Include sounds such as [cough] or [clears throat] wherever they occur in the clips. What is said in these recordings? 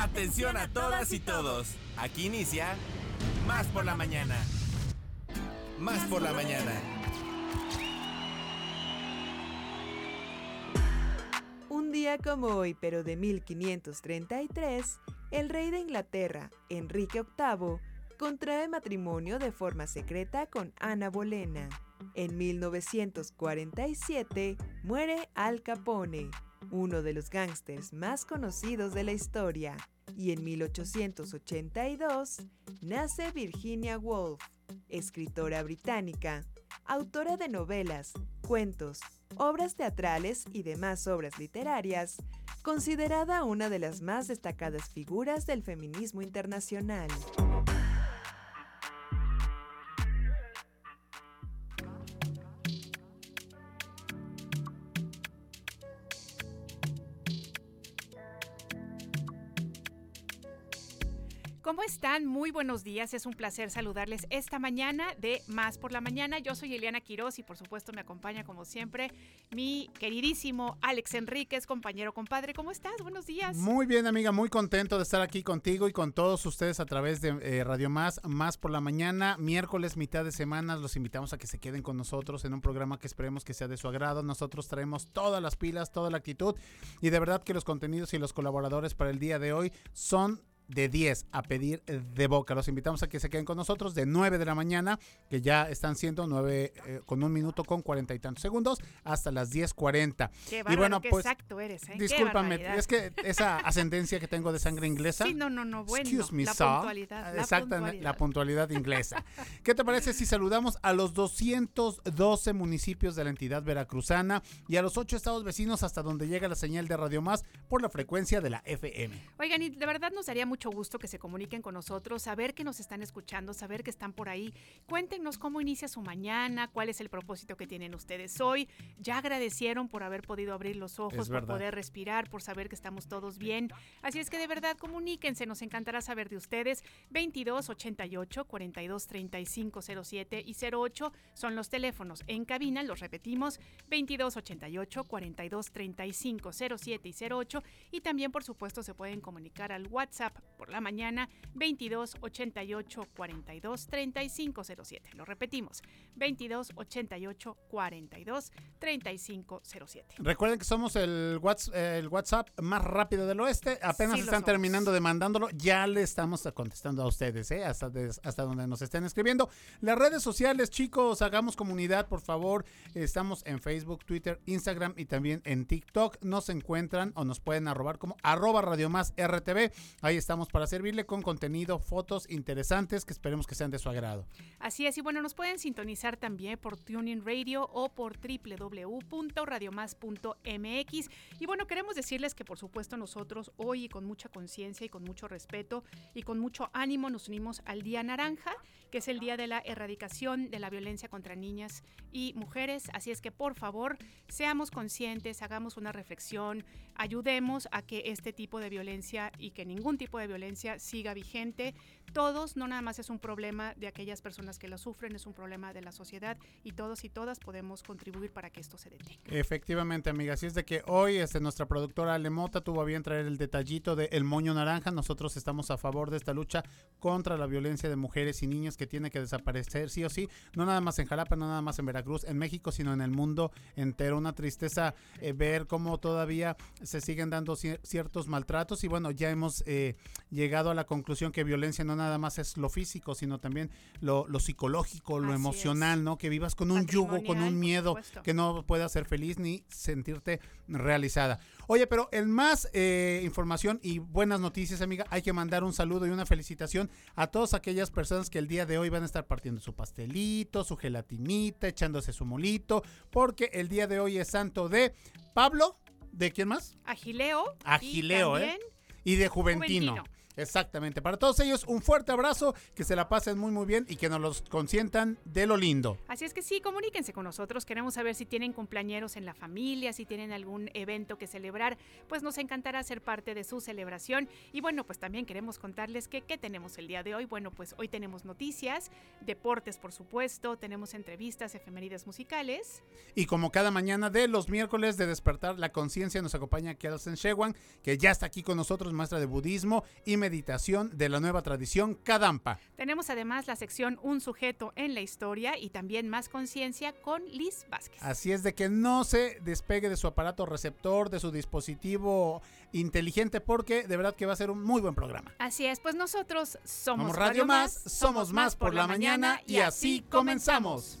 Atención a todas y todos. Aquí inicia Más por la mañana. Más por la mañana. Un día como hoy, pero de 1533, el rey de Inglaterra, Enrique VIII, contrae matrimonio de forma secreta con Ana Bolena. En 1947 muere Al Capone, uno de los gángsters más conocidos de la historia. Y en 1882 nace Virginia Woolf, escritora británica, autora de novelas, cuentos, obras teatrales y demás obras literarias, considerada una de las más destacadas figuras del feminismo internacional. ¿Cómo están? Muy buenos días. Es un placer saludarles esta mañana de Más por la Mañana. Yo soy Eliana Quiroz y por supuesto me acompaña como siempre mi queridísimo Alex Enríquez, compañero, compadre. ¿Cómo estás? Buenos días. Muy bien, amiga. Muy contento de estar aquí contigo y con todos ustedes a través de eh, Radio Más, Más por la Mañana. Miércoles, mitad de semana, los invitamos a que se queden con nosotros en un programa que esperemos que sea de su agrado. Nosotros traemos todas las pilas, toda la actitud y de verdad que los contenidos y los colaboradores para el día de hoy son de 10 a pedir de boca. Los invitamos a que se queden con nosotros de 9 de la mañana, que ya están siendo 9 eh, con un minuto con cuarenta y tantos segundos, hasta las 10.40. Qué y bueno, pues, exacto eres, ¿eh? Discúlpame, es que esa [laughs] ascendencia que tengo de sangre inglesa. Sí, no, no, no, bueno. Excuse me, la puntualidad. La puntualidad inglesa. ¿Qué te parece si saludamos a los 212 municipios de la entidad veracruzana y a los 8 estados vecinos hasta donde llega la señal de Radio Más por la frecuencia de la FM? Oigan, y de verdad nos haría mucho mucho gusto que se comuniquen con nosotros, saber que nos están escuchando, saber que están por ahí. Cuéntenos cómo inicia su mañana, cuál es el propósito que tienen ustedes hoy. Ya agradecieron por haber podido abrir los ojos, por poder respirar, por saber que estamos todos bien. Así es que de verdad comuníquense, nos encantará saber de ustedes. 22 88 42 35 07 y 08 son los teléfonos en cabina, los repetimos, 22 88 42 35 07 y 08 y también por supuesto se pueden comunicar al WhatsApp por la mañana 22 88 42 35 07. Lo repetimos, 22 88 42 35 07. Recuerden que somos el WhatsApp, el WhatsApp más rápido del oeste. Apenas están terminando de mandándolo, ya le estamos contestando a ustedes, ¿eh? hasta, hasta donde nos estén escribiendo. Las redes sociales, chicos, hagamos comunidad, por favor. Estamos en Facebook, Twitter, Instagram y también en TikTok. Nos encuentran o nos pueden arrobar como arroba Radio Más RTV. Ahí estamos para servirle con contenido, fotos interesantes que esperemos que sean de su agrado. Así es, y bueno, nos pueden sintonizar también por Tuning Radio o por www.radiomás.mx. Y bueno, queremos decirles que por supuesto nosotros hoy con mucha conciencia y con mucho respeto y con mucho ánimo nos unimos al Día Naranja, que es el Día de la Erradicación de la Violencia contra Niñas y Mujeres. Así es que por favor, seamos conscientes, hagamos una reflexión, ayudemos a que este tipo de violencia y que ningún tipo de violencia siga vigente. Todos, no nada más es un problema de aquellas personas que lo sufren, es un problema de la sociedad y todos y todas podemos contribuir para que esto se detenga. Efectivamente, amiga. Así es de que hoy este, nuestra productora Alemota tuvo a bien traer el detallito de El Moño Naranja. Nosotros estamos a favor de esta lucha contra la violencia de mujeres y niños que tiene que desaparecer sí o sí. No nada más en Jalapa, no nada más en Veracruz, en México, sino en el mundo entero. Una tristeza eh, ver cómo todavía se siguen dando ciertos maltratos y bueno, ya hemos eh, llegado a la conclusión que violencia no nada más es lo físico, sino también lo, psicológico, lo emocional, ¿no? Que vivas con un yugo, con un miedo, que no puedas ser feliz ni sentirte realizada. Oye, pero en más eh, información y buenas noticias, amiga, hay que mandar un saludo y una felicitación a todas aquellas personas que el día de hoy van a estar partiendo su pastelito, su gelatinita, echándose su molito, porque el día de hoy es santo de Pablo, ¿de quién más? Agileo. Agileo, ¿eh? Y de Juventino. Exactamente. Para todos ellos, un fuerte abrazo, que se la pasen muy muy bien y que nos los consientan de lo lindo. Así es que sí, comuníquense con nosotros. Queremos saber si tienen cumpleañeros en la familia, si tienen algún evento que celebrar. Pues nos encantará ser parte de su celebración. Y bueno, pues también queremos contarles que qué tenemos el día de hoy. Bueno, pues hoy tenemos noticias, deportes por supuesto, tenemos entrevistas, efemérides musicales. Y como cada mañana de los miércoles de despertar la conciencia, nos acompaña Kelsen Shewan, que ya está aquí con nosotros, maestra de budismo y meditación de la nueva tradición Kadampa. Tenemos además la sección Un sujeto en la historia y también más conciencia con Liz Vázquez. Así es de que no se despegue de su aparato receptor, de su dispositivo inteligente, porque de verdad que va a ser un muy buen programa. Así es, pues nosotros somos, Somos Radio Más, somos más por la mañana y así comenzamos.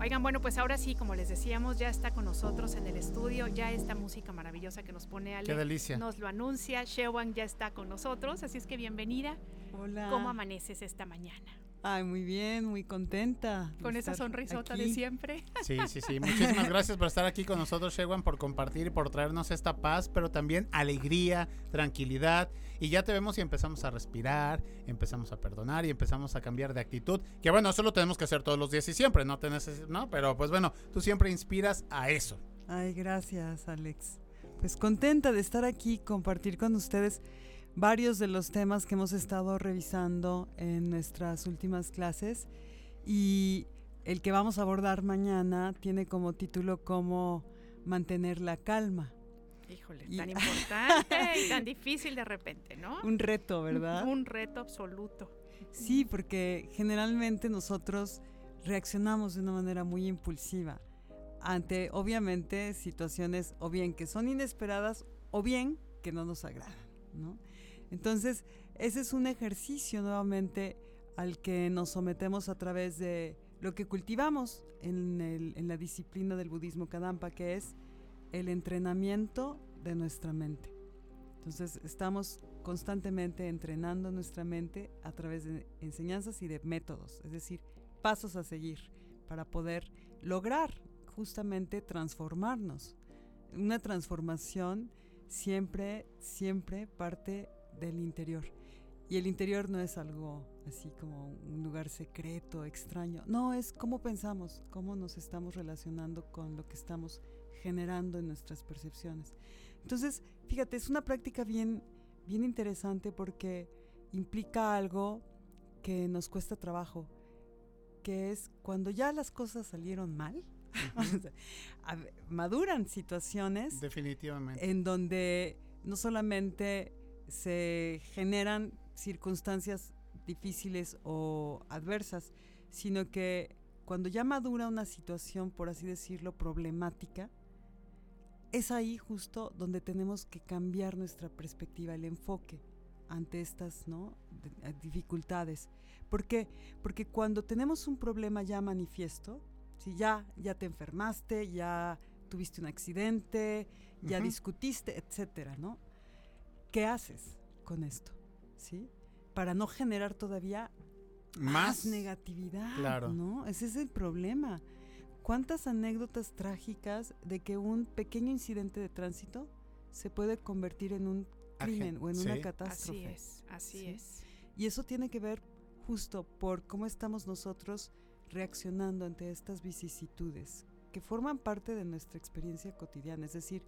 Oigan, bueno, pues ahora sí, como les decíamos, ya está con nosotros en el estudio, ya esta música maravillosa que nos pone Ale. Qué delicia. Nos lo anuncia, Shewan ya está con nosotros, así es que bienvenida. Hola. ¿Cómo amaneces esta mañana? Ay, muy bien, muy contenta. Con esa sonrisota de siempre. Sí, sí, sí. Muchísimas gracias por estar aquí con nosotros, Shewan, por compartir y por traernos esta paz, pero también alegría, tranquilidad. Y ya te vemos y empezamos a respirar, empezamos a perdonar y empezamos a cambiar de actitud. Que bueno, eso lo tenemos que hacer todos los días y siempre, no te neces- ¿no? Pero pues bueno, tú siempre inspiras a eso. Ay, gracias, Alex. Pues contenta de estar aquí, compartir con ustedes varios de los temas que hemos estado revisando en nuestras últimas clases. Y el que vamos a abordar mañana tiene como título cómo mantener la calma. Híjole, Y- tan [laughs] importante y tan difícil de repente, ¿no? Un reto, ¿verdad? Un reto absoluto. Sí, porque generalmente nosotros reaccionamos de una manera muy impulsiva ante, obviamente, situaciones o bien que son inesperadas o bien que no nos agradan, ¿no? Entonces, ese es un ejercicio nuevamente al que nos sometemos a través de lo que cultivamos en, la disciplina del budismo Kadampa, que es el entrenamiento de nuestra mente. Entonces, estamos constantemente entrenando nuestra mente a través de enseñanzas y de métodos, es decir, pasos a seguir para poder lograr justamente transformarnos. Una transformación siempre, siempre parte del interior. Y el interior no es algo así como un lugar secreto, extraño. No, es cómo pensamos, cómo nos estamos relacionando con lo que estamos generando en nuestras percepciones. Entonces, fíjate, es una práctica bien, bien interesante porque implica algo que nos cuesta trabajo, que es cuando ya las cosas salieron mal, [laughs] maduran situaciones Definitivamente. en donde no solamente se generan circunstancias difíciles o adversas, sino que cuando ya madura una situación, por así decirlo, problemática, es ahí justo donde tenemos que cambiar nuestra perspectiva, el enfoque ante estas ¿no? de- eh, dificultades. ¿Por qué? Porque cuando tenemos un problema ya manifiesto, si ya, ya te enfermaste, ya tuviste un accidente, ya discutiste, etcétera, ¿no? ¿Qué haces con esto? ¿Sí? Para no generar todavía más, Más negatividad, claro. ¿no? Ese es el problema. ¿Cuántas anécdotas trágicas de que un pequeño incidente de tránsito se puede convertir en un crimen o en una catástrofe? Así es, así Sí. es. Y eso tiene que ver justo por cómo estamos nosotros reaccionando ante estas vicisitudes que forman parte de nuestra experiencia cotidiana. Es decir,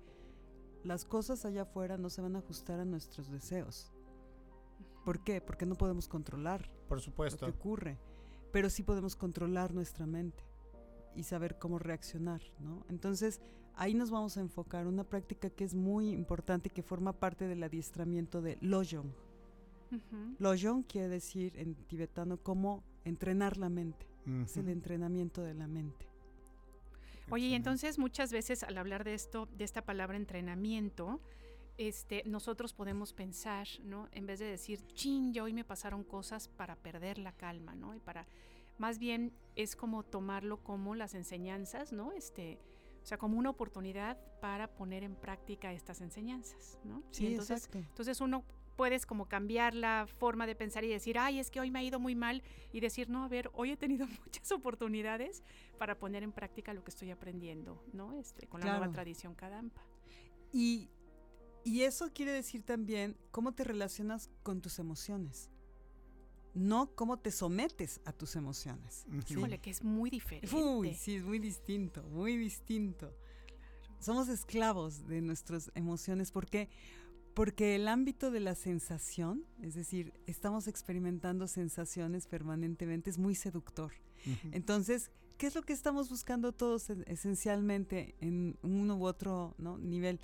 las cosas allá afuera no se van a ajustar a nuestros deseos. ¿Por qué? Porque no podemos controlar Por lo supuesto. que ocurre, pero sí podemos controlar nuestra mente y saber cómo reaccionar, ¿no? Entonces, ahí nos vamos a enfocar una práctica que es muy importante y que forma parte del adiestramiento de Lojong. Ujú. Lojong quiere decir en tibetano cómo entrenar la mente. Es el entrenamiento de la mente. Oye, y entonces muchas veces al hablar de esto, de esta palabra entrenamiento, este, nosotros podemos pensar, ¿no? En vez de decir, chin, ya hoy me pasaron cosas para perder la calma, ¿no? Y para, más bien es como tomarlo como las enseñanzas, ¿no? Este, o sea, como una oportunidad para poner en práctica estas enseñanzas, ¿no? Y Sí, entonces, exacto. entonces uno puedes como cambiar la forma de pensar y decir, ay, es que hoy me ha ido muy mal y decir, no, a ver, hoy he tenido [laughs] muchas oportunidades para poner en práctica lo que estoy aprendiendo, ¿no? Este, con la nueva tradición Kadampa. Y, y eso quiere decir también cómo te relacionas con tus emociones. No cómo te sometes a tus emociones. Híjole, que es muy diferente. Uy, sí, es muy distinto, muy distinto. Somos esclavos de nuestras emociones. ¿Por qué? Porque el ámbito de la sensación, es decir, estamos experimentando sensaciones permanentemente, es muy seductor. Entonces, ¿qué es lo que estamos buscando todos e- esencialmente en uno u otro ¿no? nivel?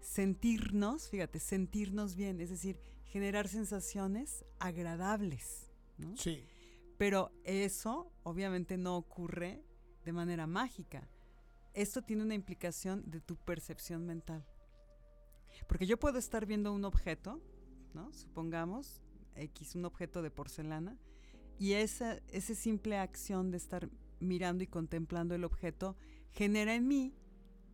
Sentirnos, fíjate, sentirnos bien, es decir, generar sensaciones agradables. ¿no? Sí. Pero eso obviamente no ocurre de manera mágica. Esto tiene una implicación de tu percepción mental. Porque yo puedo estar viendo un objeto, ¿no? Supongamos, X, un objeto de porcelana, y esa, esa simple acción de estar mirando y contemplando el objeto genera en mí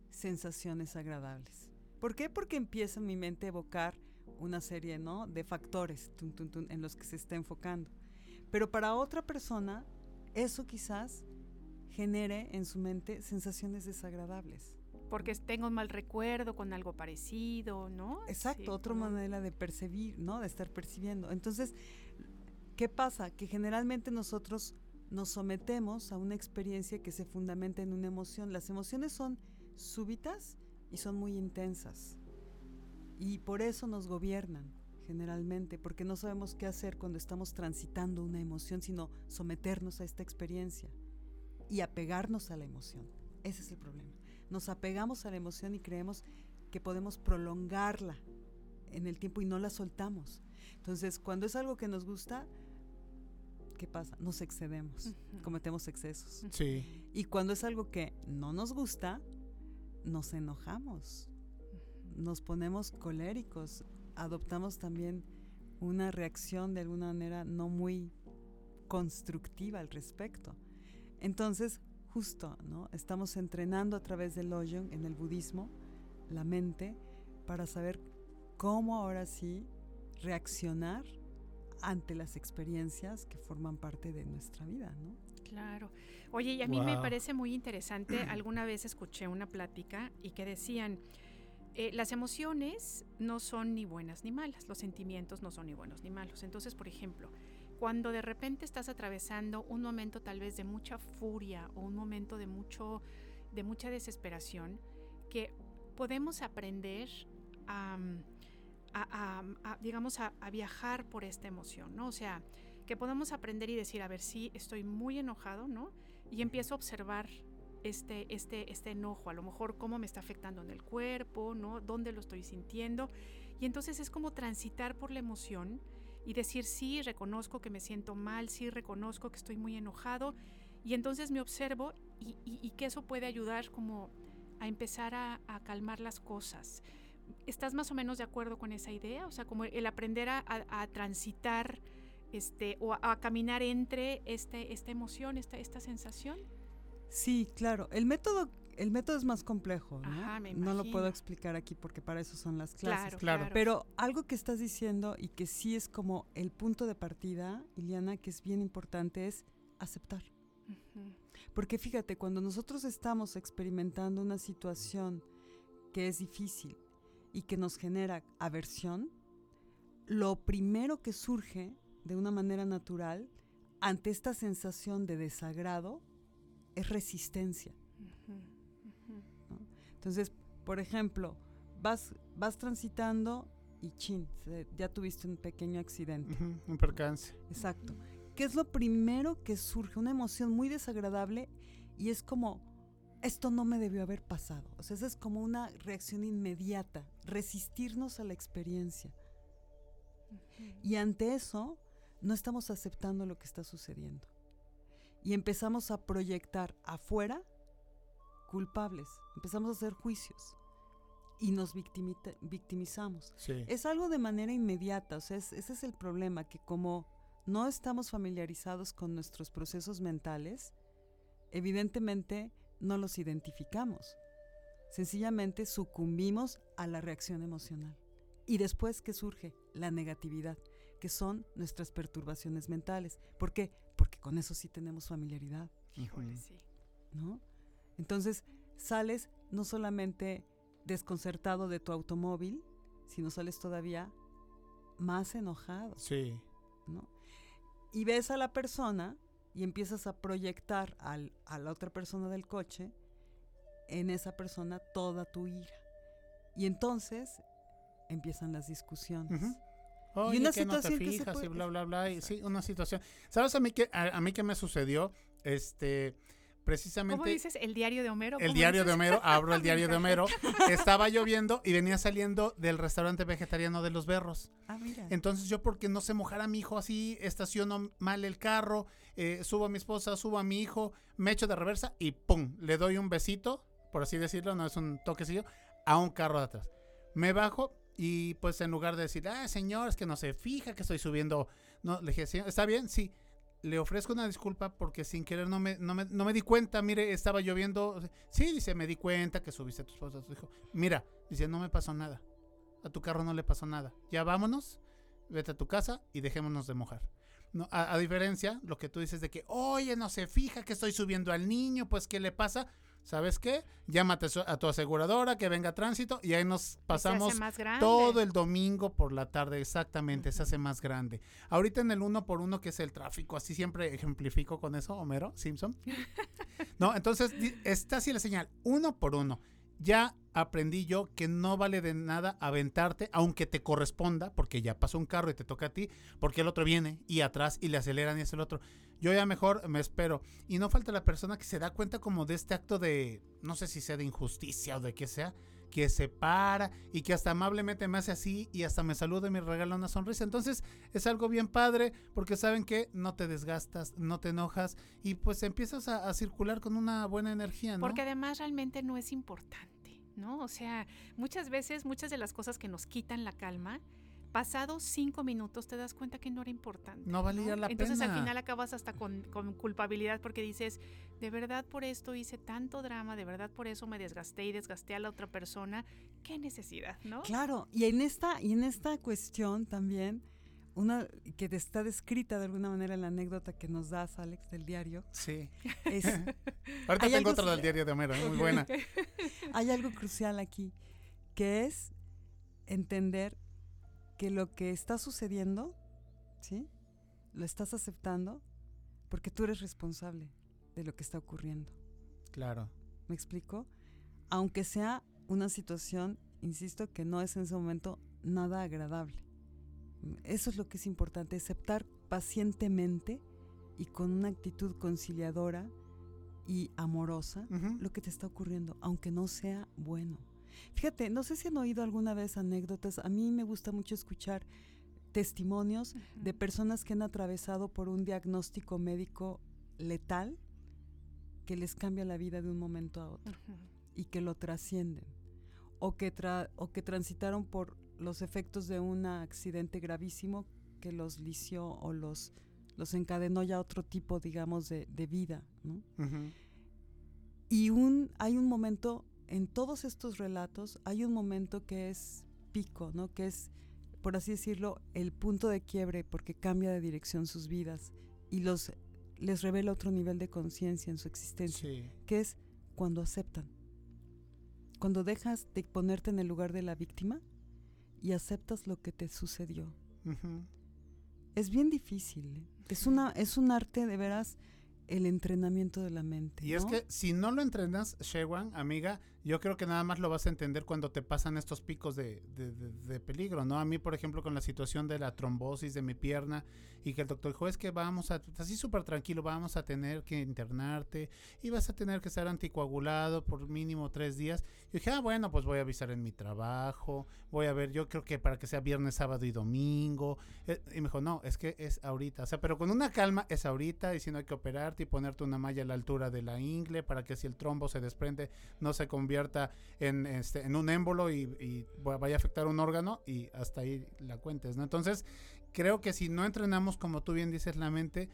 sensaciones agradables. ¿Por qué? Porque empieza mi mente a evocar una serie ¿no? de factores tun, tun, en los que se está enfocando. Pero para otra persona, eso quizás genere en su mente sensaciones desagradables. Porque tengo un mal recuerdo con algo parecido, ¿no? Exacto, Sí, otra como- manera de percibir, ¿no? De estar percibiendo. Entonces, ¿qué pasa? Que generalmente nosotros nos sometemos a una experiencia que se fundamenta en una emoción. Las emociones son súbitas y son muy intensas. Y por eso nos gobiernan, generalmente, porque no sabemos qué hacer cuando estamos transitando una emoción, sino someternos a esta experiencia y apegarnos a la emoción. Ese es el problema. Nos apegamos a la emoción y creemos que podemos prolongarla en el tiempo y no la soltamos. Entonces, cuando es algo que nos gusta, ¿qué pasa? Nos excedemos, cometemos excesos. Sí. Y cuando es algo que no nos gusta, nos enojamos, nos ponemos coléricos, adoptamos también una reacción de alguna manera no muy constructiva al respecto. Entonces, justo, ¿no? Estamos entrenando a través del Lojong en el budismo la mente para saber cómo ahora sí reaccionar ante las experiencias que forman parte de nuestra vida, ¿no? Claro. Oye, y a mí me parece muy interesante, [clears throat] alguna vez escuché una plática y que decían, eh, las emociones no son ni buenas ni malas, los sentimientos no son ni buenos ni malos. Entonces, por ejemplo, cuando de repente estás atravesando un momento tal vez de mucha furia o un momento de mucho de mucha desesperación, que podemos aprender a, a- a- a, digamos, a, a viajar por esta emoción, ¿no? O sea, que podamos aprender y decir, a ver, sí, estoy muy enojado, ¿no? Y empiezo a observar este, este, este enojo, a lo mejor cómo me está afectando en el cuerpo, ¿no? ¿Dónde lo estoy sintiendo? Y entonces es como transitar por la emoción y decir, sí, reconozco que me siento mal, sí, reconozco que estoy muy enojado. Y entonces me observo y, y- que eso puede ayudar como a empezar a, calmar las cosas. ¿Estás más o menos de acuerdo con esa idea? O sea, como el aprender a, a- transitar este, o a, a caminar entre este, esta emoción, esta, esta sensación. Sí, claro. El método, el método es más complejo, ¿no? Ajá, me no lo puedo explicar aquí porque para eso son las clases. Claro. Pero algo que estás diciendo y que sí es como el punto de partida, Iliana, que es bien importante, es aceptar. Porque fíjate, cuando nosotros estamos experimentando una situación que es difícil y que nos genera aversión, lo primero que surge de una manera natural ante esta sensación de desagrado es resistencia. Entonces, por ejemplo, vas, vas transitando y chin, ya tuviste un pequeño accidente. Un percance. Exacto. ¿Qué es lo primero que surge? Una emoción muy desagradable y es como, esto no me debió haber pasado. O sea, esa es como una reacción inmediata, resistirnos a la experiencia. Y ante eso, no estamos aceptando lo que está sucediendo. y empezamos a proyectar afuera culpables, empezamos a hacer juicios y nos victimizamos. Sí. Es algo de manera inmediata, o sea, es- ese es el problema, que como no estamos familiarizados con nuestros procesos mentales, evidentemente no los identificamos. Sencillamente sucumbimos a la reacción emocional. Y después, ¿qué surge? La negatividad, que son nuestras perturbaciones mentales. ¿Por qué? Porque con eso sí tenemos familiaridad. Híjole, sí. ¿no? Entonces sales no solamente desconcertado de tu automóvil, sino sales todavía más enojado, Sí. ¿no? Y ves a la persona y empiezas a proyectar al- a la otra persona del coche en esa persona toda tu ira. Y entonces empiezan las discusiones. Oye, una que no te situación que se fijas y bla, bla, bla. Y, sí, una situación. ¿Sabes a mí qué, a, a mí qué me sucedió? Este, precisamente... ¿Cómo dices? ¿El diario de Homero? El ¿Cómo diario de? Homero, abro el [laughs] diario de Homero. [laughs] Estaba lloviendo y venía saliendo del restaurante vegetariano de los berros. Ah, mira. Entonces yo porque no sé mojar a mi hijo así, estaciono mal el carro, eh, subo a mi esposa, subo a mi hijo, me echo de reversa y ¡pum! Le doy un besito, por así decirlo, no es un toquecillo, a un carro de atrás. Me bajo y pues en lugar de decir, ah, señor, es que no se fija que estoy subiendo, no, le dije, "Señor, ¿está bien? Sí. Le ofrezco una disculpa porque sin querer no me, no me, no me di cuenta, mire, estaba lloviendo. Sí, dice, me di cuenta que subiste a tu esposa, a tu hijo. Mira, dice, no me pasó nada. A tu carro no le pasó nada. Ya vámonos, vete a tu casa y dejémonos de mojar. No, a, a diferencia, lo que tú dices de que, oye, no se fija que estoy subiendo al niño, pues, ¿qué le pasa? ¿Sabes qué? Llámate a tu aseguradora, que venga a tránsito y ahí nos pasamos todo el domingo por la tarde, exactamente, se hace más grande. Ahorita en el uno por uno, que es el tráfico, así siempre ejemplifico con eso, Homero Simpson. [laughs] No, entonces está así la señal, uno por uno. Ya aprendí yo que no vale de nada aventarte, aunque te corresponda, porque ya pasó un carro y te toca a ti, porque el otro viene y atrás y le aceleran y es el otro. Yo ya mejor me espero. Y no falta la persona que se da cuenta como de este acto de, no sé si sea de injusticia o de qué sea, que se para y que hasta amablemente me hace así y hasta me saluda y me regala una sonrisa. Entonces es algo bien padre porque saben que no te desgastas, no te enojas y pues empiezas a, a circular con una buena energía, ¿no? Porque además realmente no es importante, ¿no? O sea, muchas veces, muchas de las cosas que nos quitan la calma, pasados cinco minutos te das cuenta que no era importante. No valía la Entonces pena. al final acabas hasta con, con culpabilidad porque dices, de verdad por esto hice tanto drama, de verdad por eso me desgasté y desgasté a la otra persona. ¿Qué necesidad, no? Claro, y en esta, y en esta cuestión también, una que está descrita de alguna manera en la anécdota que nos das, Alex, del diario, Sí. es, [laughs] Ahorita tengo otra del diario de Homero, muy [laughs] buena. hay algo crucial aquí, que es entender que lo que está sucediendo, ¿sí? Lo estás aceptando porque tú eres responsable de lo que está ocurriendo. Claro. ¿Me explico? Aunque sea una situación, insisto, que no es en ese momento nada agradable. Eso es lo que es importante, aceptar pacientemente y con una actitud conciliadora y amorosa lo que te está ocurriendo, aunque no sea bueno. Fíjate, no sé si han oído alguna vez anécdotas, a mí me gusta mucho escuchar testimonios de personas que han atravesado por un diagnóstico médico letal que les cambia la vida de un momento a otro y que lo trascienden o que, tra- o que transitaron por los efectos de un accidente gravísimo que los lició o los, los encadenó ya a otro tipo, digamos, de, de vida. Y un, hay un momento, en todos estos relatos, hay un momento que es pico, ¿no? que es, por así decirlo, el punto de quiebre porque cambia de dirección sus vidas y los, les revela otro nivel de conciencia en su existencia Sí. que es cuando aceptan. Cuando dejas de ponerte en el lugar de la víctima y aceptas lo que te sucedió. Ujú. Es bien difícil. ¿eh? Es, una, es un arte de veras el entrenamiento de la mente. Y es que si no lo entrenas, Shewan, amiga, Yo creo que nada más lo vas a entender cuando te pasan estos picos de, de- de- de peligro, ¿no? A mí, por ejemplo, con la situación de la trombosis de mi pierna y que el doctor dijo, es que vamos a, así súper tranquilo, vamos a tener que internarte y vas a tener que estar anticoagulado por mínimo tres días. Y dije, ah, bueno, pues voy a avisar en mi trabajo, voy a ver, yo creo que para que sea viernes, sábado y domingo. Eh, Y me dijo, no, es que es ahorita. O sea, pero con una calma es ahorita y si no hay que y ponerte una malla a la altura de la ingle para que si el trombo se desprende no se convierta en, este, en un émbolo y, y va- vaya a afectar un órgano y hasta ahí la cuentes, ¿no? Entonces, creo que si no entrenamos, como tú bien dices, la mente,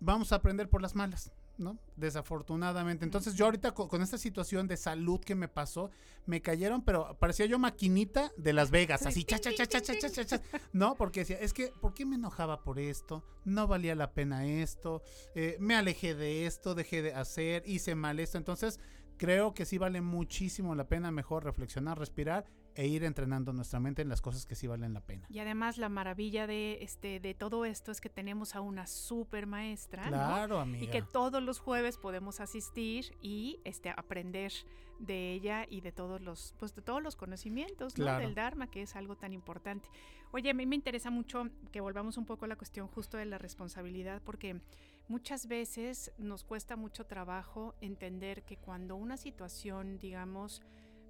vamos a aprender por las malas, ¿no? Desafortunadamente. Entonces, yo ahorita co- con, esta situación de salud que me pasó, me cayeron, pero parecía yo maquinita de Las Vegas, así, cha, cha, cha, cha, cha, cha, cha, cha, ¿no? Porque decía, es que, ¿por qué me enojaba por esto? No valía la pena esto, eh, me alejé de esto, dejé de hacer, hice mal esto. Entonces, creo que sí vale muchísimo la pena mejor reflexionar, respirar e ir entrenando nuestra mente en las cosas que sí valen la pena. Y además la maravilla de este de todo esto es que tenemos a una super maestra, ¿no? Claro, amiga. y que todos los jueves podemos asistir y este aprender de ella y de todos los pues de todos los conocimientos ¿no? Claro. del Dharma que es algo tan importante oye a mí me interesa mucho que volvamos un poco a la cuestión justo de la responsabilidad porque muchas veces nos cuesta mucho trabajo entender que cuando una situación digamos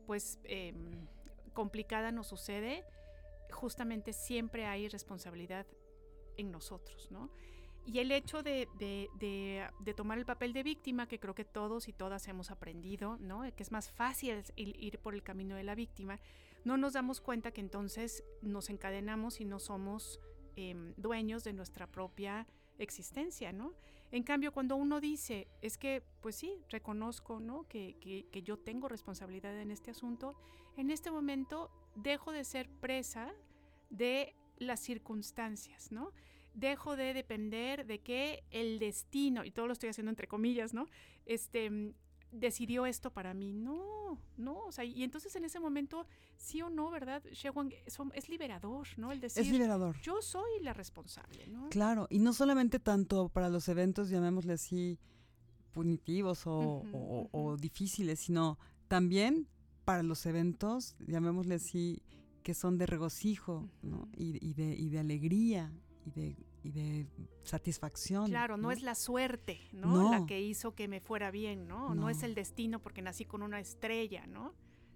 pues em, complicada nos sucede justamente siempre hay responsabilidad en nosotros no y el hecho de, de- de- tomar el papel de víctima, que creo que todos y todas hemos aprendido, ¿no? Que es más fácil ir, por el camino de la víctima, no nos damos cuenta que entonces nos encadenamos y no somos em, dueños de nuestra propia existencia, ¿no? En cambio, cuando uno dice, es que, pues sí, reconozco, ¿no? Que- que yo tengo responsabilidad en este asunto, en este momento dejo de ser presa de las circunstancias, ¿no? dejo de depender de que el destino, y todo lo estoy haciendo entre comillas, ¿no? Este mm, decidió esto para mí. No, no, o sea, y entonces en ese momento, sí o no, ¿verdad? Shewang, es liberador, ¿no? El decir, Es liberador. yo soy la responsable, ¿no? Claro, y no solamente tanto para los eventos, llamémosle así, punitivos o, difíciles, sino también para los eventos, llamémosle así, que son de regocijo, ¿no? Y, y de, y de alegría y de, y de satisfacción. Claro, no, es la suerte, ¿no? No. La que hizo que me fuera bien, ¿no? No, es el destino porque nací con una estrella, ¿no?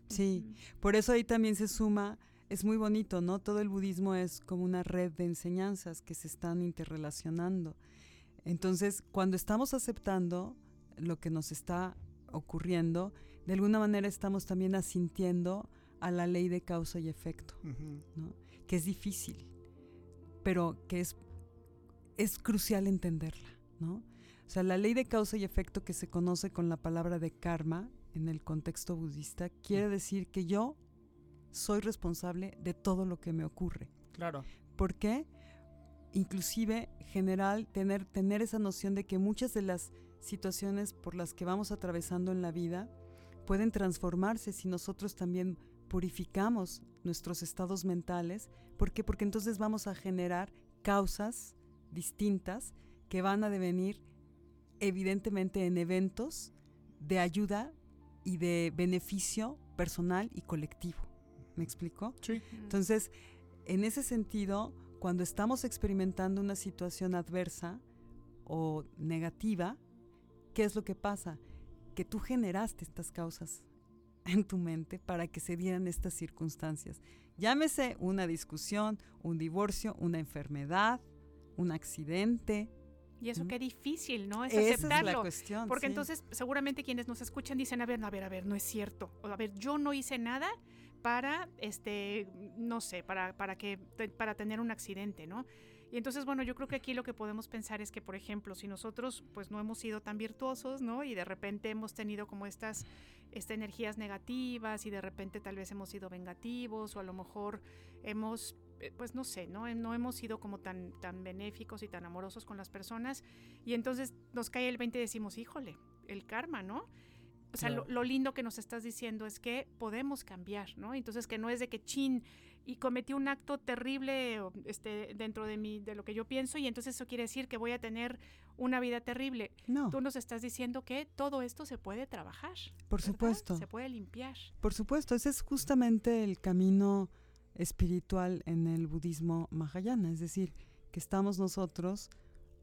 Sí, por eso ahí también se suma, es muy bonito, ¿no? Todo el budismo es como una red de enseñanzas que se están interrelacionando. Entonces, cuando estamos aceptando lo que nos está ocurriendo, de alguna manera estamos también asintiendo a la ley de causa y efecto. ¿no? Que es difícil, pero que es, es crucial entenderla, ¿no? O sea, la ley de causa y efecto que se conoce con la palabra de karma en el contexto budista quiere decir que yo soy responsable de todo lo que me ocurre. Claro. ¿Por qué? Inclusive, general, tener, tener esa noción de que muchas de las situaciones por las que vamos atravesando en la vida pueden transformarse si nosotros también purificamos nuestros estados mentales. ¿Por qué? Porque entonces vamos a generar causas distintas que van a devenir evidentemente en eventos de ayuda y de beneficio personal y colectivo. ¿Me explico? Sí. Entonces, en ese sentido, cuando estamos experimentando una situación adversa o negativa, ¿qué es lo que pasa? Que tú generaste estas causas en tu mente para que se dieran estas circunstancias. Llámese una discusión, un divorcio, una enfermedad, un accidente. Y eso qué difícil, ¿no? Es Esa es aceptarlo. la cuestión. Porque sí. entonces seguramente quienes nos escuchan dicen, a ver, no, a ver, a ver, no es cierto. O, a ver, yo no hice nada para, este, no sé, para, para, que, para tener un accidente, ¿no? Y entonces, bueno, yo creo que aquí lo que podemos pensar es que, por ejemplo, si nosotros pues no hemos sido tan virtuosos, ¿no? Y de repente hemos tenido como estas, estas energías negativas y de repente tal vez hemos sido vengativos o a lo mejor hemos, eh, pues no sé, ¿no? No hemos sido como tan, tan benéficos y tan amorosos con las personas y entonces nos cae el 20 y decimos, híjole, el karma, ¿no? O sea, Claro. lo, lo lindo que nos estás diciendo es que podemos cambiar, ¿no? Entonces que no es de que chin y cometí un acto terrible este, dentro de mí, de lo que yo pienso y entonces eso quiere decir que voy a tener una vida terrible. No, Tú nos estás diciendo que todo esto se puede trabajar. por ¿verdad? supuesto. Se puede limpiar. Por supuesto, ese es justamente el camino espiritual en el budismo mahayana, es decir, que estamos nosotros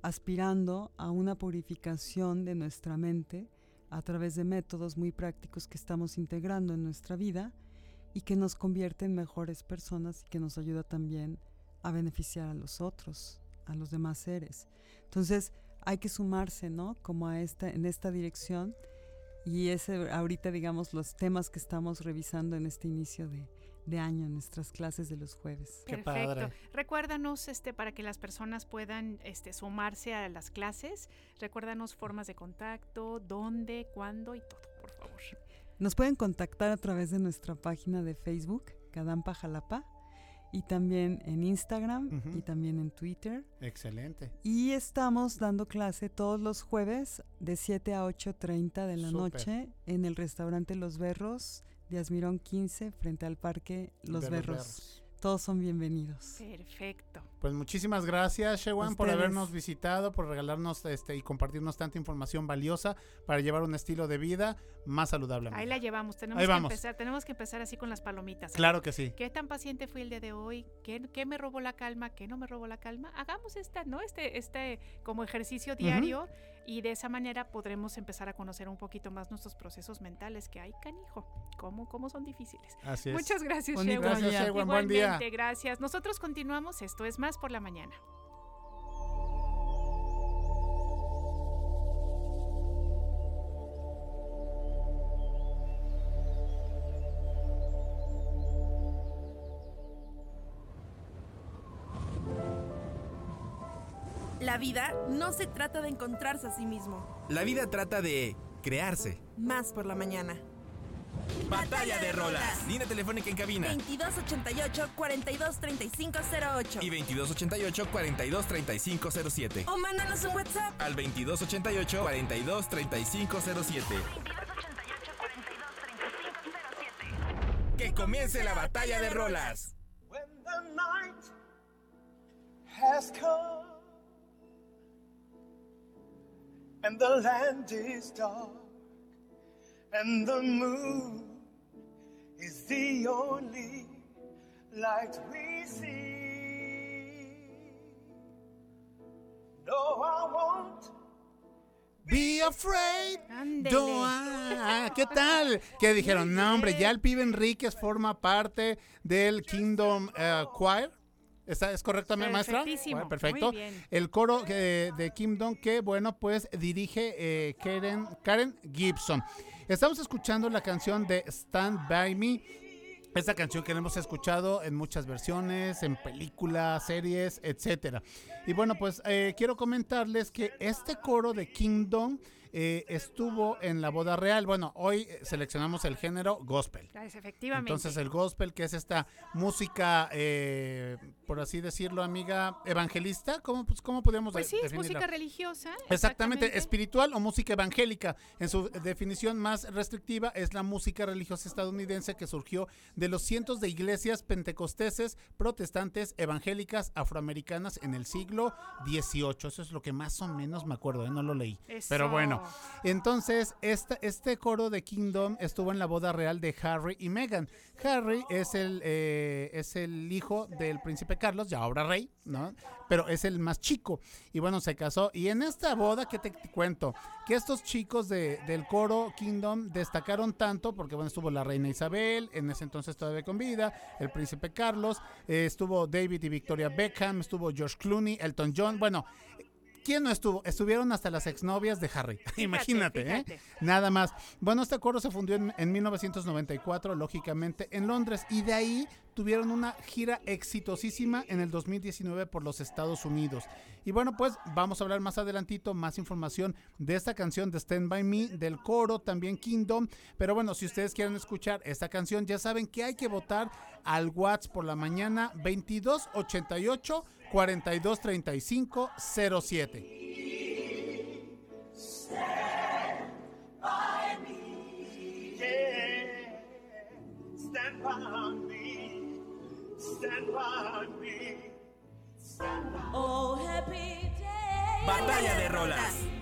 aspirando a una purificación de nuestra mente a través de métodos muy prácticos que estamos integrando en nuestra vida y que nos convierte en mejores personas y que nos ayuda también a beneficiar a los otros, a los demás seres. Entonces, hay que sumarse, ¿no? Como a esta en esta dirección y ese ahorita digamos los temas que estamos revisando en este inicio de, de año en nuestras clases de los jueves. Qué Perfecto. padre. Recuérdanos este para que las personas puedan este sumarse a las clases. Recuérdanos formas de contacto, dónde, cuándo y todo, por favor. Nos pueden contactar a través de nuestra página de Facebook, Kadampa Jalapa, y también en Instagram y también en Twitter. Excelente. Y estamos dando clase todos los jueves de 7 a 8.30 de la noche en el restaurante Los Berros de Asmirón 15 frente al parque Los Berros. Todos son bienvenidos. Perfecto. Pues muchísimas gracias, Shewan, por habernos visitado, por regalarnos este y compartirnos tanta información valiosa para llevar un estilo de vida más saludable. Ahí la llevamos. Tenemos Ahí que vamos. empezar. Tenemos que empezar así con las palomitas. Claro que sí. ¿Qué tan paciente fui el día de hoy? ¿Qué, qué me robó la calma? ¿Qué no me robó la calma? Hagamos esta, ¿no? Este, este como ejercicio diario y de esa manera podremos empezar a conocer un poquito más nuestros procesos mentales que hay, canijo. ¿Cómo, cómo son difíciles? Así es. Muchas gracias, Shewan. Gracias. Shewan. Buen día. Igualmente, gracias. Nosotros continuamos. Esto es Más por la Mañana. La vida no se trata de encontrarse a sí mismo. La vida trata de crearse. Más por la mañana. Batalla de rolas. Línea telefónica en cabina. 2288 423508 Y 2288 423507. O mándanos un WhatsApp. Al 2288 423507. Que comience la batalla de rolas. When the night has come and the land is dark and the moon is the only light we see. No, I won't Be afraid. Ándele. Don't- ah, ¿Qué tal? Que dijeron, no, hombre, ya el pibe Enríquez forma parte del Kingdom eh, Choir. ¿Está, ¿Es correcto, mi maestra? Bueno, perfecto. muy bien. El coro eh, de Kingdom que, bueno, pues dirige eh, Karen, Karen Gibson. Estamos escuchando la canción de Stand By Me. Esta canción que hemos escuchado en muchas versiones, en películas, series, etcétera. Y bueno, pues eh, quiero comentarles que este coro de Kingdom eh, estuvo en la boda real. Bueno, hoy eh, seleccionamos el género gospel. Efectivamente. Entonces el gospel, que es esta música, eh, por así decirlo, amiga, evangelista, ¿cómo, pues, cómo podríamos pues sí, es música religiosa. Exactamente, espiritual o música evangélica. En su definición más restrictiva es la música religiosa estadounidense que surgió de los cientos de iglesias pentecosteses, protestantes, evangélicas, afroamericanas en el siglo XVIII. Eso es lo que más o menos me acuerdo, ¿eh? no lo leí. Pero Eso. Entonces este coro de Kingdom estuvo en la boda real de Harry y Meghan. Harry es el, eh, es el hijo del príncipe Carlos, ya ahora rey, ¿no? Pero es el más chico. Y bueno, se casó. Y en esta boda, ¿qué te cuento? Que estos chicos de- del coro Kingdom destacaron tanto, porque bueno, estuvo la reina Isabel, en ese entonces todavía con vida, el príncipe Carlos, eh, estuvo David y Victoria Beckham, estuvo George Clooney, Elton John, bueno. ¿Quién no estuvo? Estuvieron hasta las exnovias de Harry. [laughs] Imagínate, ¿eh? Nada más. Bueno, este coro se fundió en, en 1994, lógicamente, en Londres. Y de ahí tuvieron una gira exitosísima en el 2019 por los Estados Unidos. Y bueno, pues vamos a hablar más adelantito, más información de esta canción de Stand By Me, del coro, también Kingdom. Pero bueno, si ustedes quieren escuchar esta canción, ya saben que hay que votar al WhatsApp por la mañana 2288 4235 07. Yeah, stand by me, stand by me. Oh, happy day. Batalla de rolas.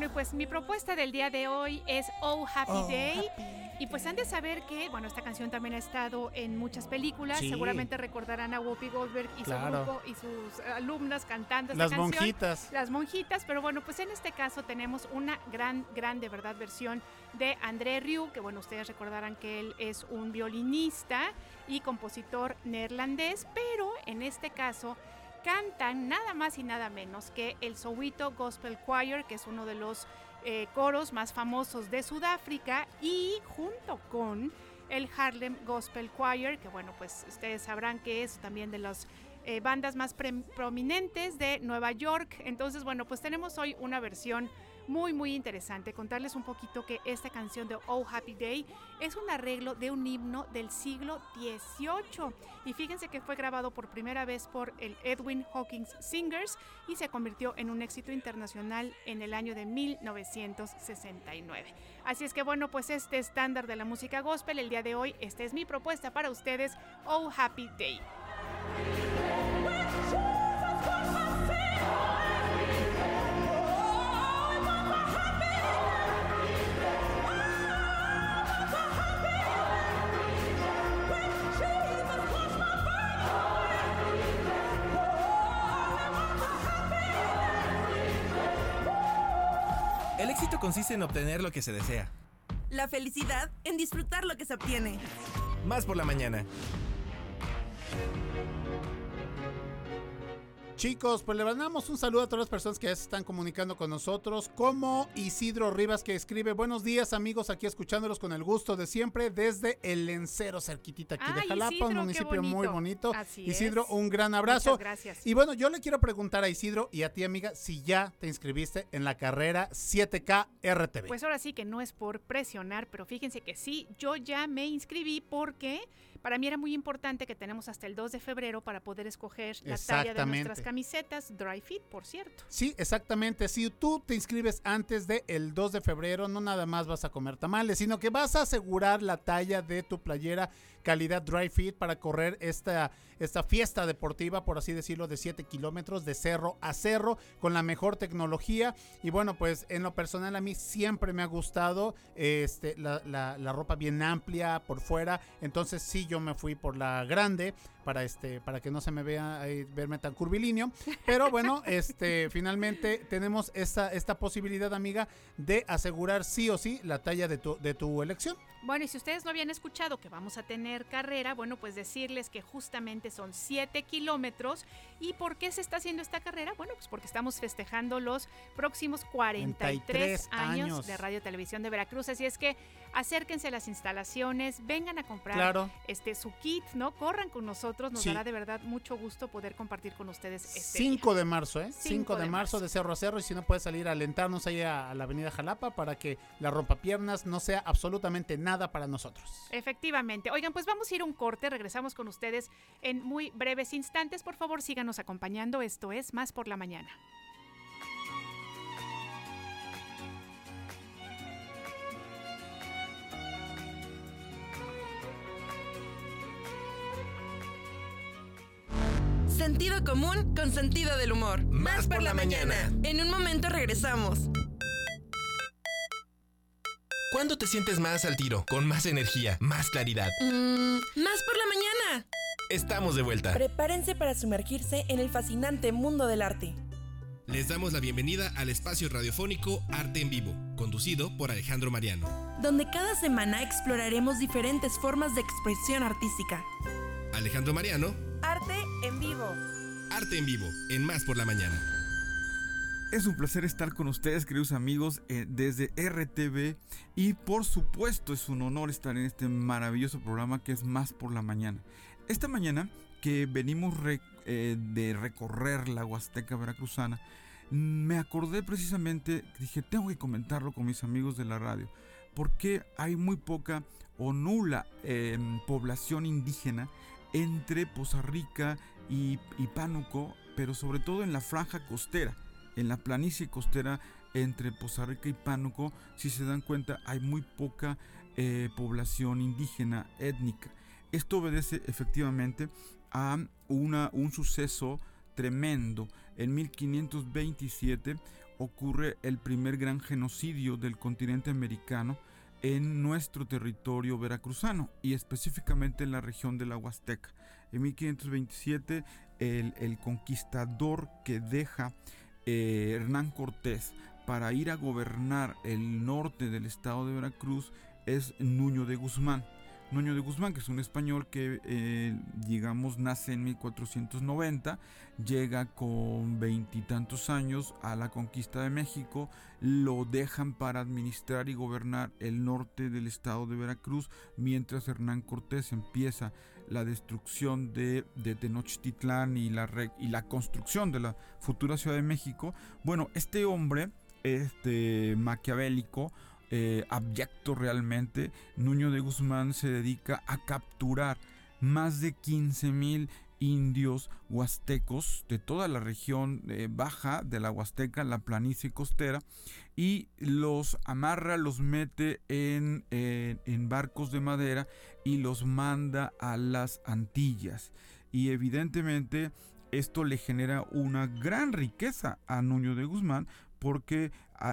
Bueno, y pues mi propuesta del día de hoy es Oh Happy Oh, Day. happy. Y pues han de saber que, bueno, esta canción también ha estado en muchas películas. Sí. Seguramente recordarán a Whoopi Goldberg y Claro. su grupo y sus alumnas cantando Las esta canción. monjitas. Las monjitas, pero bueno, pues en este caso tenemos una gran, gran de verdad versión de André Rieu, que bueno, ustedes recordarán que él es un violinista y compositor neerlandés, pero en este caso cantan nada más y nada menos que el Soweto Gospel Choir, que es uno de los eh, coros más famosos de Sudáfrica, y junto con el Harlem Gospel Choir, que bueno, pues ustedes sabrán que es también de las eh, bandas más prominentes de Nueva York. Entonces, bueno, pues tenemos hoy una versión muy, muy interesante. Contarles un poquito que esta canción de Oh Happy Day es un arreglo de un himno del siglo XVIII. Y fíjense que fue grabado por primera vez por el Edwin Hawkins Singers y se convirtió en un éxito internacional en el año de 1969. Así es que bueno, pues este estándar de la música gospel el día de hoy, esta es mi propuesta para ustedes, Oh Happy Day. Consiste en obtener lo que se desea. La felicidad en disfrutar lo que se obtiene. Más por la mañana. Chicos, pues le mandamos un saludo a todas las personas que ya se están comunicando con nosotros, como Isidro Rivas que escribe, buenos días amigos, aquí escuchándolos con el gusto de siempre desde el Lencero, cerquitita aquí de Jalapa, Isidro, un municipio muy bonito. bonito. Así Isidro, es. un gran abrazo. Muchas gracias. Y bueno, yo le quiero preguntar a Isidro y a ti amiga si ya te inscribiste en la carrera 7K RTV. Pues ahora sí que no es por presionar, pero fíjense que sí, yo ya me inscribí porque para mí era muy importante que tenemos hasta el 2 de febrero para poder escoger la talla de nuestras camisetas, Dry Fit, por cierto. Sí, exactamente. Si tú te inscribes antes del 2 de febrero, no nada más vas a comer tamales, sino que vas a asegurar la talla de tu playera calidad dry fit para correr esta, esta fiesta deportiva, por así decirlo, de 7 kilómetros de cerro a cerro con la mejor tecnología. Y bueno, pues en lo personal a mí siempre me ha gustado este, la, la- la ropa bien amplia por fuera. Entonces sí, yo me fui por la grande para este para que no se me vea verme tan curvilíneo pero bueno [laughs] este finalmente tenemos esta esta posibilidad amiga de asegurar sí o sí la talla de tu de tu elección Bueno, y si ustedes no habían escuchado que vamos a tener carrera, bueno, pues decirles que justamente son 7 kilómetros. ¿Y por qué se está haciendo esta carrera? Bueno, pues porque estamos festejando los próximos 43 43 años, años. de Radio Televisión de Veracruz. Así es que acérquense a las instalaciones, vengan a comprar claro este su kit, ¿no? Corran con nosotros, nos Sí. dará de verdad mucho gusto poder compartir con ustedes este 5 de marzo, ¿eh? 5 Cinco de, de marzo, marzo. de cerro a cerro. Y si no puedes salir a alentarnos ahí a, a la avenida Jalapa para que la rompapiernas no sea absolutamente nada para nosotros. Efectivamente. Oigan, pues vamos a ir a un corte, regresamos con ustedes en muy breves instantes. Por favor, síganos acompañando. Esto es Más por la Mañana. Sentido común con sentido del humor. Más por la mañana. En un momento regresamos. ¿Cuándo te sientes más al tiro? Con más energía, más claridad. Mm, más por la mañana. Estamos de vuelta. Prepárense para sumergirse en el fascinante mundo del arte. Les damos la bienvenida al espacio radiofónico Arte en Vivo, conducido por Alejandro Mariano. donde cada semana exploraremos diferentes formas de expresión artística. Alejandro Mariano, Arte en vivo. Arte en Vivo, en Más por la Mañana. Es un placer estar con ustedes, queridos amigos, eh, desde RTV. Y por supuesto, es un honor estar en este maravilloso programa que es Más por la Mañana. Esta mañana que venimos eh, de recorrer la Huasteca Veracruzana, me acordé precisamente, dije, tengo que comentarlo con mis amigos de la radio, porque hay muy poca o nula em, población indígena entre Poza Rica y, y Pánuco, pero sobre todo en la franja costera, en la planicie costera entre Poza Rica y Pánuco, si se dan cuenta, hay muy poca eh, población indígena étnica. Esto obedece efectivamente a una, un suceso tremendo. En 1527 ocurre el primer gran genocidio del continente americano en nuestro territorio veracruzano y específicamente en la región de la Huasteca. En 1527 el, el conquistador que deja eh, Hernán Cortés para ir a gobernar el norte del estado de Veracruz es Nuño de Guzmán. Nuño de Guzmán, que es un español que, eh, digamos, nace en 1490, llega con veintitantos años a la conquista de México, lo dejan para administrar y gobernar el norte del estado de Veracruz, mientras Hernán Cortés empieza la destrucción de, de Tenochtitlán y la, construcción de la futura Ciudad de México. Bueno, este hombre, este maquiavélico, eh, abyecto realmente, Nuño de Guzmán se dedica a capturar más de 15 mil indios huastecos de toda la región eh, baja de la Huasteca, la planicie costera, y los amarra, los mete en, en- en barcos de madera y los manda a las Antillas. Y evidentemente esto le genera una gran riqueza a Nuño de Guzmán porque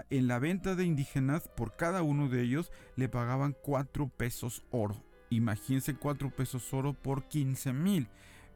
en la venta de indígenas por cada uno de ellos le pagaban 4 pesos oro. Imagínense 4 pesos oro por 15 mil.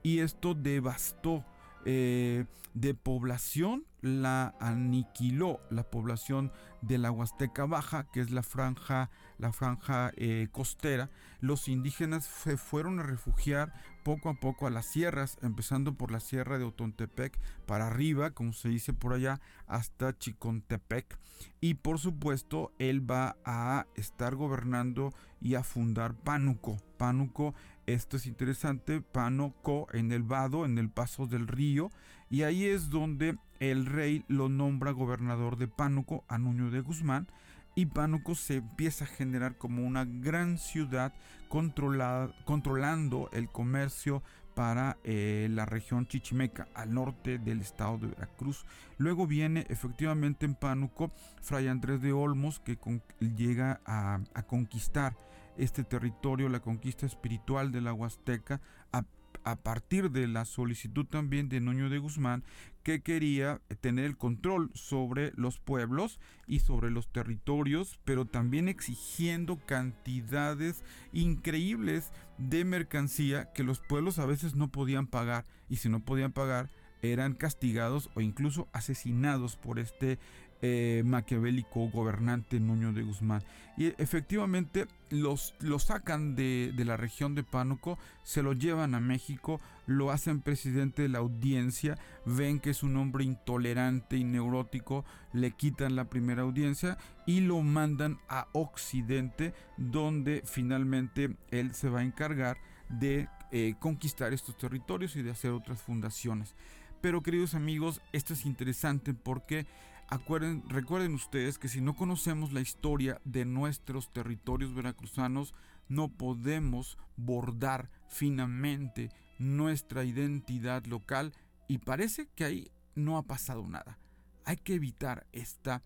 Y esto devastó eh, de población, la aniquiló la población de la Huasteca Baja, que es la franja, la franja eh, costera. Los indígenas se fueron a refugiar poco a poco a las sierras, empezando por la sierra de Otontepec para arriba, como se dice por allá, hasta Chicontepec. Y por supuesto, él va a estar gobernando y a fundar Pánuco. Pánuco, esto es interesante, Pánuco en el vado, en el paso del río. Y ahí es donde el rey lo nombra gobernador de Pánuco a Nuño de Guzmán. Y Pánuco se empieza a generar como una gran ciudad controlada, controlando el comercio para eh, la región chichimeca al norte del estado de Veracruz. Luego viene efectivamente en Pánuco Fray Andrés de Olmos que llega a conquistar este territorio, la conquista espiritual de la Huasteca, a, partir de la solicitud también de Nuño de Guzmán, que quería tener el control sobre los pueblos y sobre los territorios, pero también exigiendo cantidades increíbles de mercancía que los pueblos a veces no podían pagar y si no podían pagar eran castigados o incluso asesinados por este eh, maquiavélico gobernante Nuño de Guzmán. Y efectivamente los, lo sacan de, de la región de Pánuco, se lo llevan a México, lo hacen presidente de la audiencia, ven que es un hombre intolerante y neurótico, le quitan la primera audiencia y lo mandan a Occidente, donde finalmente él se va a encargar de eh, conquistar estos territorios y de hacer otras fundaciones. Pero queridos amigos, esto es interesante porque acuerden, recuerden ustedes que si no conocemos la historia de nuestros territorios veracruzanos, no podemos bordar finamente nuestra identidad local y parece que ahí no ha pasado nada. Hay que evitar esta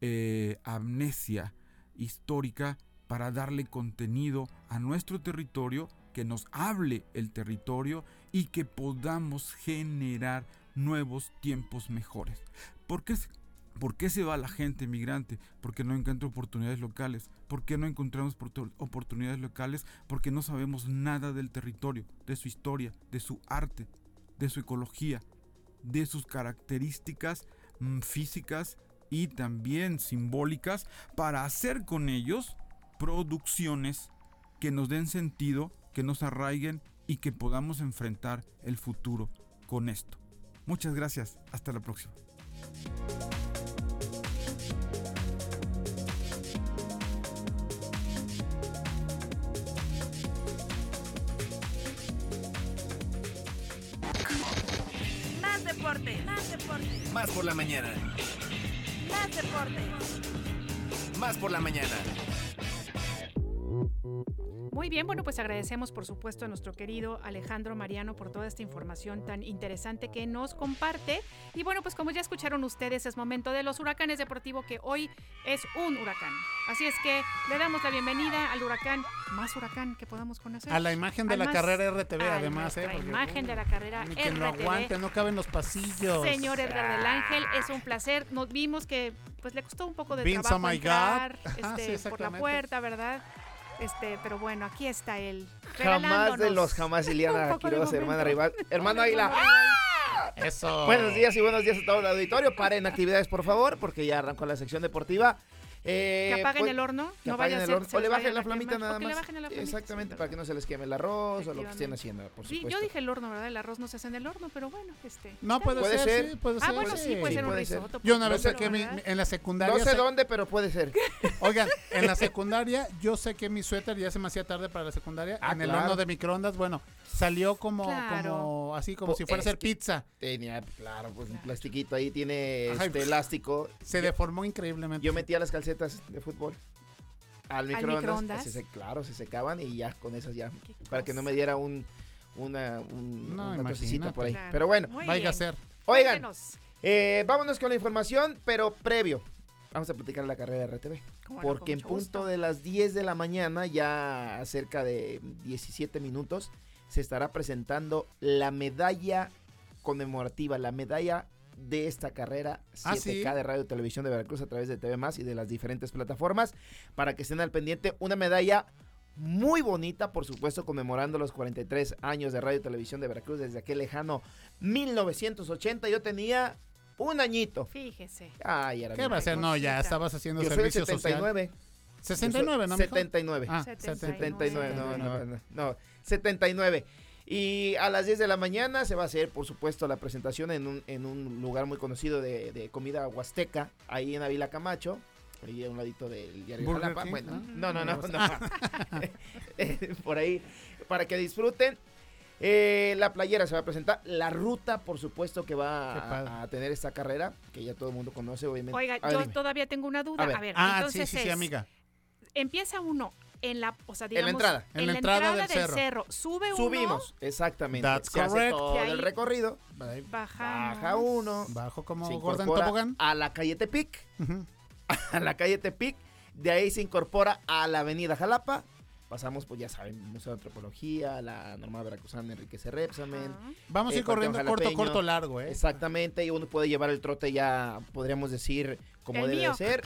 eh, amnesia histórica para darle contenido a nuestro territorio, que nos hable el territorio y que podamos generar nuevos tiempos mejores. ¿Por qué, se- por qué se va la gente migrante? Porque no encuentra oportunidades locales. ¿Por qué no encontramos portu- oportunidades locales? Porque no sabemos nada del territorio, de su historia, de su arte, de su ecología, de sus características mm, físicas y también simbólicas para hacer con ellos producciones que nos den sentido, que nos arraiguen y que podamos enfrentar el futuro con esto. Muchas gracias, hasta la próxima. Deporte. Más deporte. Más por la mañana. Más deporte. Más por la mañana. Muy bien, bueno, pues agradecemos por supuesto a nuestro querido Alejandro Mariano por toda esta información tan interesante que nos comparte. Y bueno, pues como ya escucharon ustedes, es momento de los huracanes deportivo que hoy es un huracán. Así es que le damos la bienvenida al huracán, más huracán que podamos conocer. A la imagen de la carrera RTV, a además, ¿eh? nuestra porque, imagen uh, de la carrera Ni quien lo RTV. aguante, no caben los pasillos. Señor Edgar del Ángel, es un placer. Nos vimos que pues le costó un poco de Vince, trabajo oh God. entrar [laughs] Ajá, este, sí, por la puerta, ¿verdad? Este, pero bueno, aquí está él. Jamás de los jamás, [laughs] de Quiroz, hermana rival. Hermano Águila. Eso. Buenos días y buenos días a todo el auditorio. Paren actividades, por favor, porque ya arrancó la sección deportiva. Eh, Que apaguen pues, el horno, que no vaya a el ser horno. se O le bajen la flamita quemar, nada que más. le bajen a la flamita, Exactamente, sí, para que no se les queme el arroz o lo que estén haciendo, por Sí, supuesto. yo dije el horno, ¿verdad? El arroz no se hace en el horno, pero bueno, este. No, puede, ser, ser. sí, puede Ah, ser. bueno, sí, puede sí, ser un puede ser. risotto. Yo una vez saqué mi, en la secundaria. No sé dónde, pero puede ser. [laughs] Oigan, en la secundaria yo saqué mi suéter, ya se me hacía tarde para la secundaria. Ah, en el claro. horno de microondas, bueno, salió como, Claro. como así, como Po- si fuera a que- pizza. Tenía, claro, pues un plastiquito ahí, tiene Ay, este elástico. Se Yo- deformó increíblemente. Yo metía las calcetas de fútbol al microondas. microondas? se- se- claro, se secaban y ya con esas ya. Para que no me diera un, una, un, No, una imagínate. por ahí. Claro. Pero bueno, Muy Vaya a ser. oigan, eh, vámonos con la información, pero previo. Vamos a platicar la carrera de RTV. Porque en punto gusto. de las 10 de la mañana, ya cerca de 17 minutos, se estará presentando la medalla conmemorativa, la medalla de esta carrera Ah, 7K ¿sí? de Radio y Televisión de Veracruz a través de TV Más y de las diferentes plataformas para que estén al pendiente. Una medalla muy bonita, por supuesto, conmemorando los 43 años de Radio y Televisión de Veracruz desde aquel lejano 1980. Yo tenía un añito. Fíjese. Ay, era ¿Qué va a ser? No, ya estabas haciendo Yo soy del servicio social. 79. 69, ¿no, mijo? 79. Ah, 79, no, 79. no, no, no, 79. Y a las 10 de la mañana se va a hacer, por supuesto, la presentación en un, en un lugar muy conocido de, de comida huasteca, ahí en Avila Camacho, ahí a un ladito del diario Burger Jalapa. King, Bueno, ¿no? no, no, no, [laughs] no. [laughs] Por ahí, para que disfruten. Eh, la playera se va a presentar, la ruta, por supuesto, que va a, a tener esta carrera, que ya todo el mundo conoce, obviamente. Oiga, A ver, yo dime. todavía tengo una duda. A ver. A ver, Ah, entonces sí, sí, sí, amiga. Empieza uno en la, o sea, En la digamos, entrada. En, la entrada, del, cerro. Sube uno, Subimos, exactamente. That's se hace correct. todo De ahí- el recorrido. bajamos. Baja uno. Bajo como Gordon incorpora Tobogán. a la calle Tepic. Ujú. [laughs] A la calle Tepic. De ahí se incorpora a la avenida Jalapa. Pasamos, pues ya saben, Museo de Antropología, la normal veracruzana Enrique Repsamen. Ajá. Vamos a Eh, ir corriendo corto, corto, largo, ¿eh? Exactamente, y uno puede llevar el trote ya, podríamos decir, como El debe mío. de ser.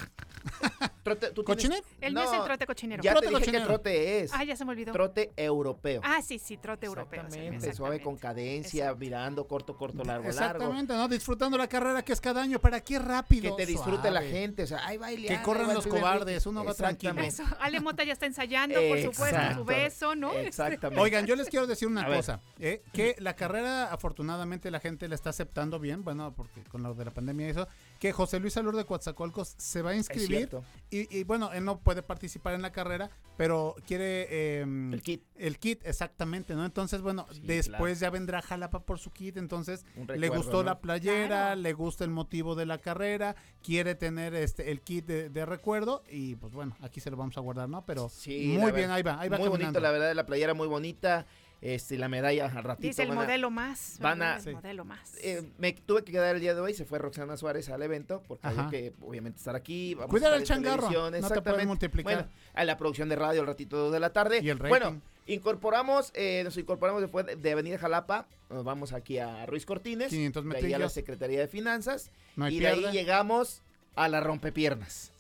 Trote, ¿tú tienes- ¿Cochinero? El mío es el trote cochinero. Ya Trote te dije cochinero. qué trote es. Ah, ya se me olvidó. Trote europeo. Ah, sí, sí, trote europeo. Exactamente, suave con cadencia, Exacto. virando, corto, corto, largo, largo. Exactamente, ¿no? Disfrutando la carrera que es cada año. ¿Para qué rápido? Que te disfrute la Suave. gente, o sea, va Ileana, Que corran los cobardes, uno va tranquilo. Eso, Ale Mota ya está ensayando, por supuesto, su beso, ¿no? Exactamente. Oigan, yo les quiero decir una A ver. cosa, ¿eh? que la carrera afortunadamente la gente la está aceptando bien, bueno, porque con lo de la pandemia y eso, que José Luis Alur de Coatzacoalcos se va a inscribir y, y, bueno, él no puede participar en la carrera, pero quiere eh, El kit. el kit exactamente, ¿no? Entonces, bueno, Sí, después ya vendrá Jalapa por su kit, entonces le gustó ¿no? la playera, Claro. le gusta el motivo de la carrera, quiere tener este el kit de, de recuerdo y pues bueno, aquí se lo vamos a guardar, ¿no? Pero Sí, muy bien, ahí va, ahí va Muy bonito, caminando. la verdad, la playera muy bonita. Este, la medalla al ratito. Dice el van a- modelo más. van a-. El Sí. modelo más. eh, me tuve que quedar el día de hoy, se fue Roxana Suárez al evento, porque había que obviamente estar aquí. Vamos Cuidar a el estar en changarro, no te pueden exactamente. multiplicar. Bueno, a la producción de radio al ratito dos de la tarde. Y el rating. Bueno, incorporamos, eh, nos incorporamos después de- de Avenida Jalapa, nos vamos aquí a Ruiz Cortines, 500 de ahí a la metrillos, Secretaría de Finanzas, no hay y de ahí llegamos a la rompepiernas.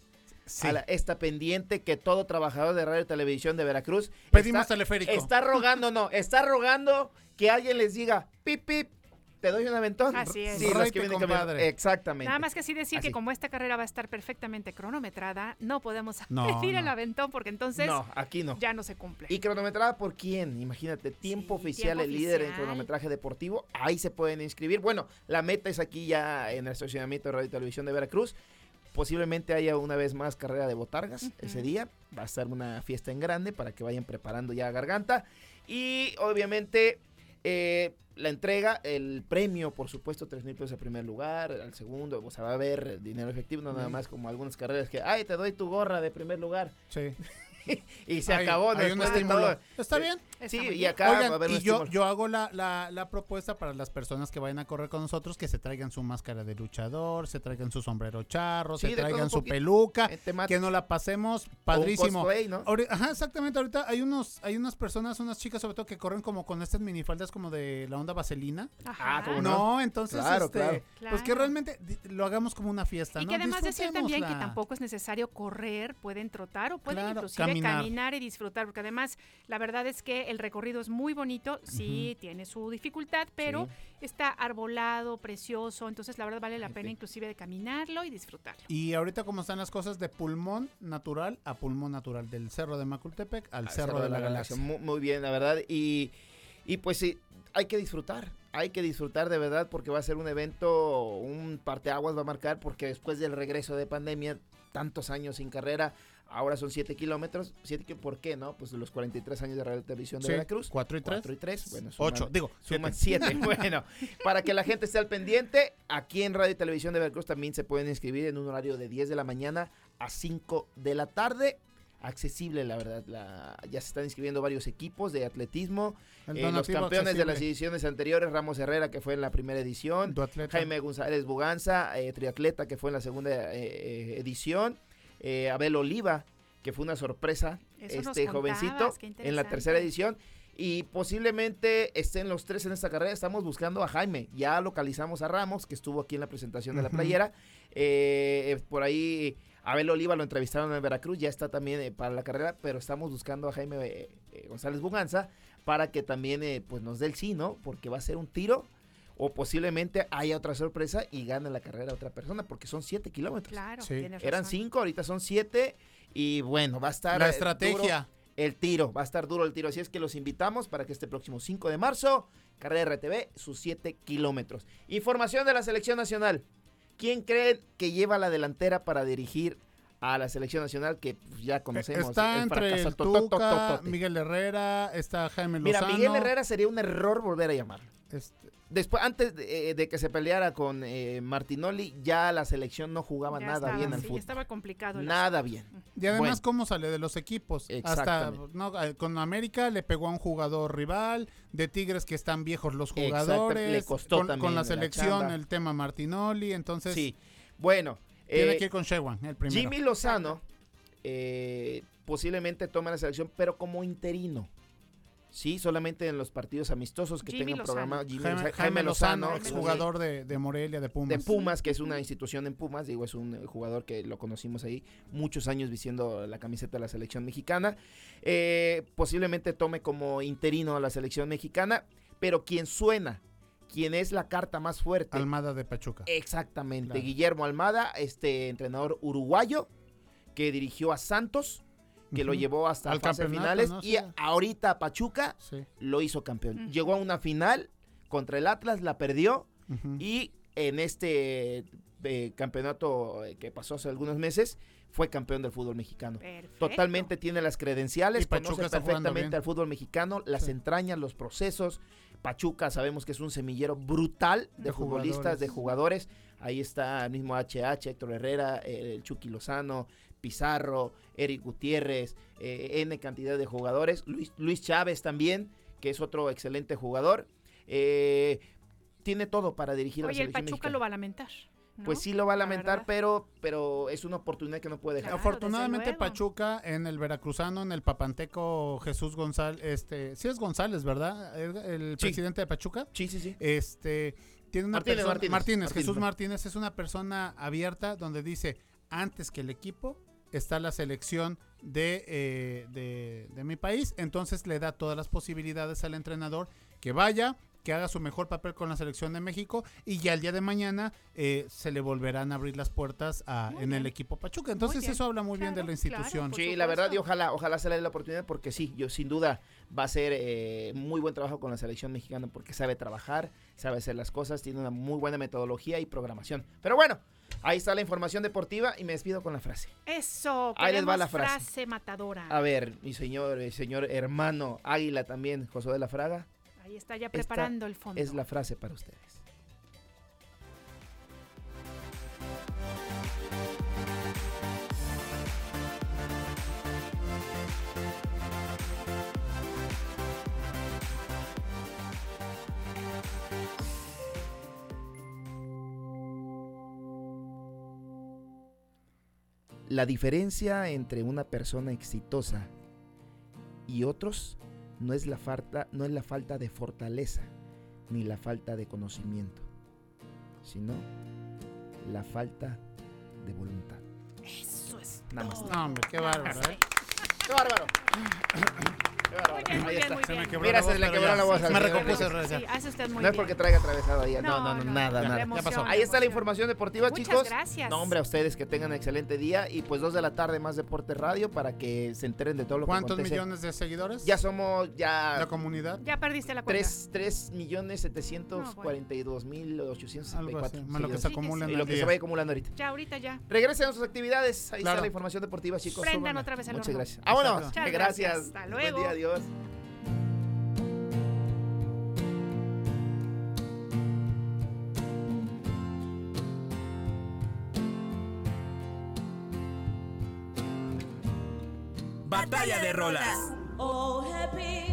Sí. A la- esta pendiente que todo trabajador de radio y televisión de Veracruz Pedimos está, teleférico. está rogando, no, está rogando que alguien les diga, pip, pip, te doy un aventón. Así es. Sí, los que vienen. Exactamente. Nada más que sí decir Así. que como esta carrera va a estar perfectamente cronometrada, no podemos [laughs] No, pedir el no. aventón porque entonces no, aquí no. ya no se cumple. ¿Y cronometrada por quién? Imagínate, tiempo Sí, oficial, tiempo el líder en cronometraje deportivo. Ahí se pueden inscribir. Bueno, la meta es aquí ya en el estacionamiento de Radio y Televisión de Veracruz. Posiblemente haya una vez más carrera de botargas ese día. Va a ser una fiesta en grande para que vayan preparando ya garganta. Y obviamente eh, la entrega, el premio, por supuesto, 3 mil pesos al primer lugar, al segundo, o sea, va a haber dinero efectivo, no nada más como algunas carreras que, ay, te doy tu gorra de primer lugar. Sí. [laughs] [laughs] y se Hay- acabó. hay un estímulo. Está bien. Sí, Está muy y bien. acá va a Oigan, haber un y yo, yo hago la, la, la propuesta para las personas que vayan a correr con nosotros que se traigan su máscara de luchador, se traigan su sombrero charro, Sí, se traigan su peluca, temática. que nos la pasemos padrísimo. cosplay, ¿no? Ahori- Ajá, exactamente. Ahorita hay unos, hay unas personas, unas chicas sobre todo que corren como con estas minifaldas como de la onda vaselina. Ajá. Ah, ¿cómo No, entonces, Claro, este, claro. pues que realmente lo hagamos como una fiesta, Y ¿no? que además decir también que tampoco es necesario correr, pueden trotar o pueden Claro, inclusive caminar. caminar. y disfrutar, porque además la verdad es que el recorrido es muy bonito, sí tiene su dificultad, pero está arbolado, precioso, entonces la verdad vale la pena inclusive de caminarlo y disfrutarlo. Y ahorita como están las cosas de pulmón natural a pulmón natural, del cerro de Macultepec al, Al cerro, de la, Galaxia. Muy, muy bien, la verdad. Y, y pues sí, hay que disfrutar. Hay que disfrutar de verdad porque va a ser un evento, un parteaguas va a marcar porque después del regreso de pandemia, tantos años sin carrera, ahora son 7 kilómetros. Siete ¿Por qué no? Pues los 43 años de Radio Televisión de Sí, Veracruz. 4 y 3. 4 y 3, bueno, suman- digo, Suman siete. 7. [laughs] bueno, para que la gente esté al pendiente, aquí en Radio y Televisión de Veracruz también se pueden inscribir en un horario de 10 de la mañana a 5 de la tarde. Accesible, la verdad. la- ya se están inscribiendo varios equipos de atletismo. Eh, los campeones de las ediciones anteriores, Ramos Herrera, que fue en la primera edición. Jaime González Buganza, eh, triatleta, que fue en la segunda eh, eh, edición. Eh, Abel Oliva, que fue una sorpresa, Eso este jovencito, en la tercera edición. Y posiblemente estén los tres en esta carrera. Estamos buscando a Jaime. Ya localizamos a Ramos, que estuvo aquí en la presentación de la playera. Eh, eh, por ahí Abel Oliva lo entrevistaron en Veracruz. Ya está también eh, para la carrera. Pero estamos buscando a Jaime eh, eh, González Buganza para que también eh, pues nos dé el sí, ¿no? Porque va a ser un tiro. O posiblemente haya otra sorpresa y gane la carrera otra persona. Porque son siete kilómetros. Claro, Sí. tienes Eran razón. cinco, ahorita son siete. Y bueno, va a estar. La eh, estrategia. duro el tiro, va a estar duro el tiro. Así es que los invitamos para que este próximo 5 de marzo, carrera RTV, sus 7 kilómetros. Información de la selección nacional. ¿Quién creen que lleva la delantera para dirigir a la selección nacional que pues, ya conocemos? Está entre el Tuca? Miguel Herrera, está Jaime Mira, Lozano. Miguel Herrera sería un error volver a llamarlo. Este, Después, antes de, eh, de que se peleara con eh, Martinoli, ya la selección no jugaba Ya nada estaba, bien al sí, fútbol. estaba complicado. Nada bien. y además Bueno. cómo sale de los equipos. Hasta no, eh, con América le pegó a un jugador rival, de Tigres que están viejos los jugadores, le costó con, también con la selección el tema Martinoli, entonces Sí. Bueno, tiene eh, que ir con Shewan, el primero. Jimmy Lozano eh, posiblemente tome la selección, pero como interino. Sí, solamente en los partidos amistosos que tengan programa Jimmy Jaime, Loza- Jaime Lozano, Lozano, exjugador de, de Morelia, de Pumas. de Pumas, que es una institución en Pumas, digo, es un eh, jugador que lo conocimos ahí muchos años vistiendo la camiseta de la selección mexicana. Eh, posiblemente tome como interino a la selección mexicana, pero quien suena, quien es la carta más fuerte, Almada de Pachuca. Exactamente. Claro. Guillermo Almada, este entrenador uruguayo que dirigió a Santos, que lo llevó hasta Al finales ¿no? y Sí. ahorita Pachuca Sí. lo hizo campeón. Llegó a una final contra el Atlas, la perdió y en este eh, campeonato eh, que pasó hace algunos meses fue campeón del fútbol mexicano. Perfecto. Totalmente tiene las credenciales, Y Pachuca conoce perfectamente al fútbol mexicano, las Sí. entrañas, los procesos. Pachuca sabemos que es un semillero brutal de, De futbolistas, de jugadores. Ahí está el mismo HH, Héctor Herrera, el Chucky Lozano, Pizarro, Eric Gutiérrez, eh, N cantidad de jugadores. Luis, Luis Chávez también, que es otro excelente jugador. Eh, tiene todo para dirigir a la Oye, el selección Pachuca mexicana. lo va a lamentar. ¿no? Pues sí lo va a La lamentar, pero, pero es una oportunidad que no puede dejar. Claro, Afortunadamente. Pachuca en el veracruzano, en el papanteco Jesús González, este, sí es González, ¿verdad? El, el Sí. presidente de Pachuca. Sí, sí, sí. Este, tiene una Martínez, persona, Martínez, Martínez, Martínez, Jesús. Martínez es una persona abierta donde dice, antes que el equipo está la selección de, eh, de, de mi país, entonces le da todas las posibilidades al entrenador que vaya, que haga su mejor papel con la selección de México y ya el día de mañana eh, se le volverán a abrir las puertas a- en el equipo Pachuca. Entonces eso habla muy bien de la institución. claro, Sí, la verdad, y ojalá, ojalá se le dé la oportunidad porque sí, yo sin duda va a ser eh, muy buen trabajo con la selección mexicana porque sabe trabajar, sabe hacer las cosas, tiene una muy buena metodología y programación. Pero bueno, ahí está la información deportiva y me despido con la frase. Eso, Ahí les va la frase. frase matadora. A ver, mi señor, eh, señor hermano Águila también, José de la Fraga, Ahí está ya Esta preparando el fondo. es la frase para ustedes. La diferencia entre una persona exitosa y otros no es la falta, no es la falta de fortaleza ni la falta de conocimiento, sino la falta de voluntad. Eso es. Namaste. No, hombre, qué bárbaro, ¿eh? ¡Qué bárbaro! [laughs] Muy bien, muy Ahí bien, está. muy Se me bien. quebró Mira, la se le quebró ya. la voz Sí, al Me recompuse, Sí, gracias. sí, hace usted muy No es porque traiga atravesado ahí. No, no, no, nada, nada. emoción, pasó. Ahí está la información deportiva, Muchas chicos. gracias. No, hombre, a ustedes que tengan excelente día y pues dos de la tarde más Deporte Radio para que se enteren de todo lo que ¿Cuántos acontece. millones de seguidores? Ya somos ya la comunidad. Ya perdiste la cuenta. 3, 3 millones 742 mil Algo 864 así, más lo que se acumula en lo que se vaya acumulando ahorita. Ya, ahorita ya. Regresen a sus actividades. Ahí Claro. está la información deportiva, chicos. Prendan otra vez el Muchas gracias. Vámonos. Muchas Gracias. Hasta Buen luego. Adiós. Batalla de rolas. Oh, happy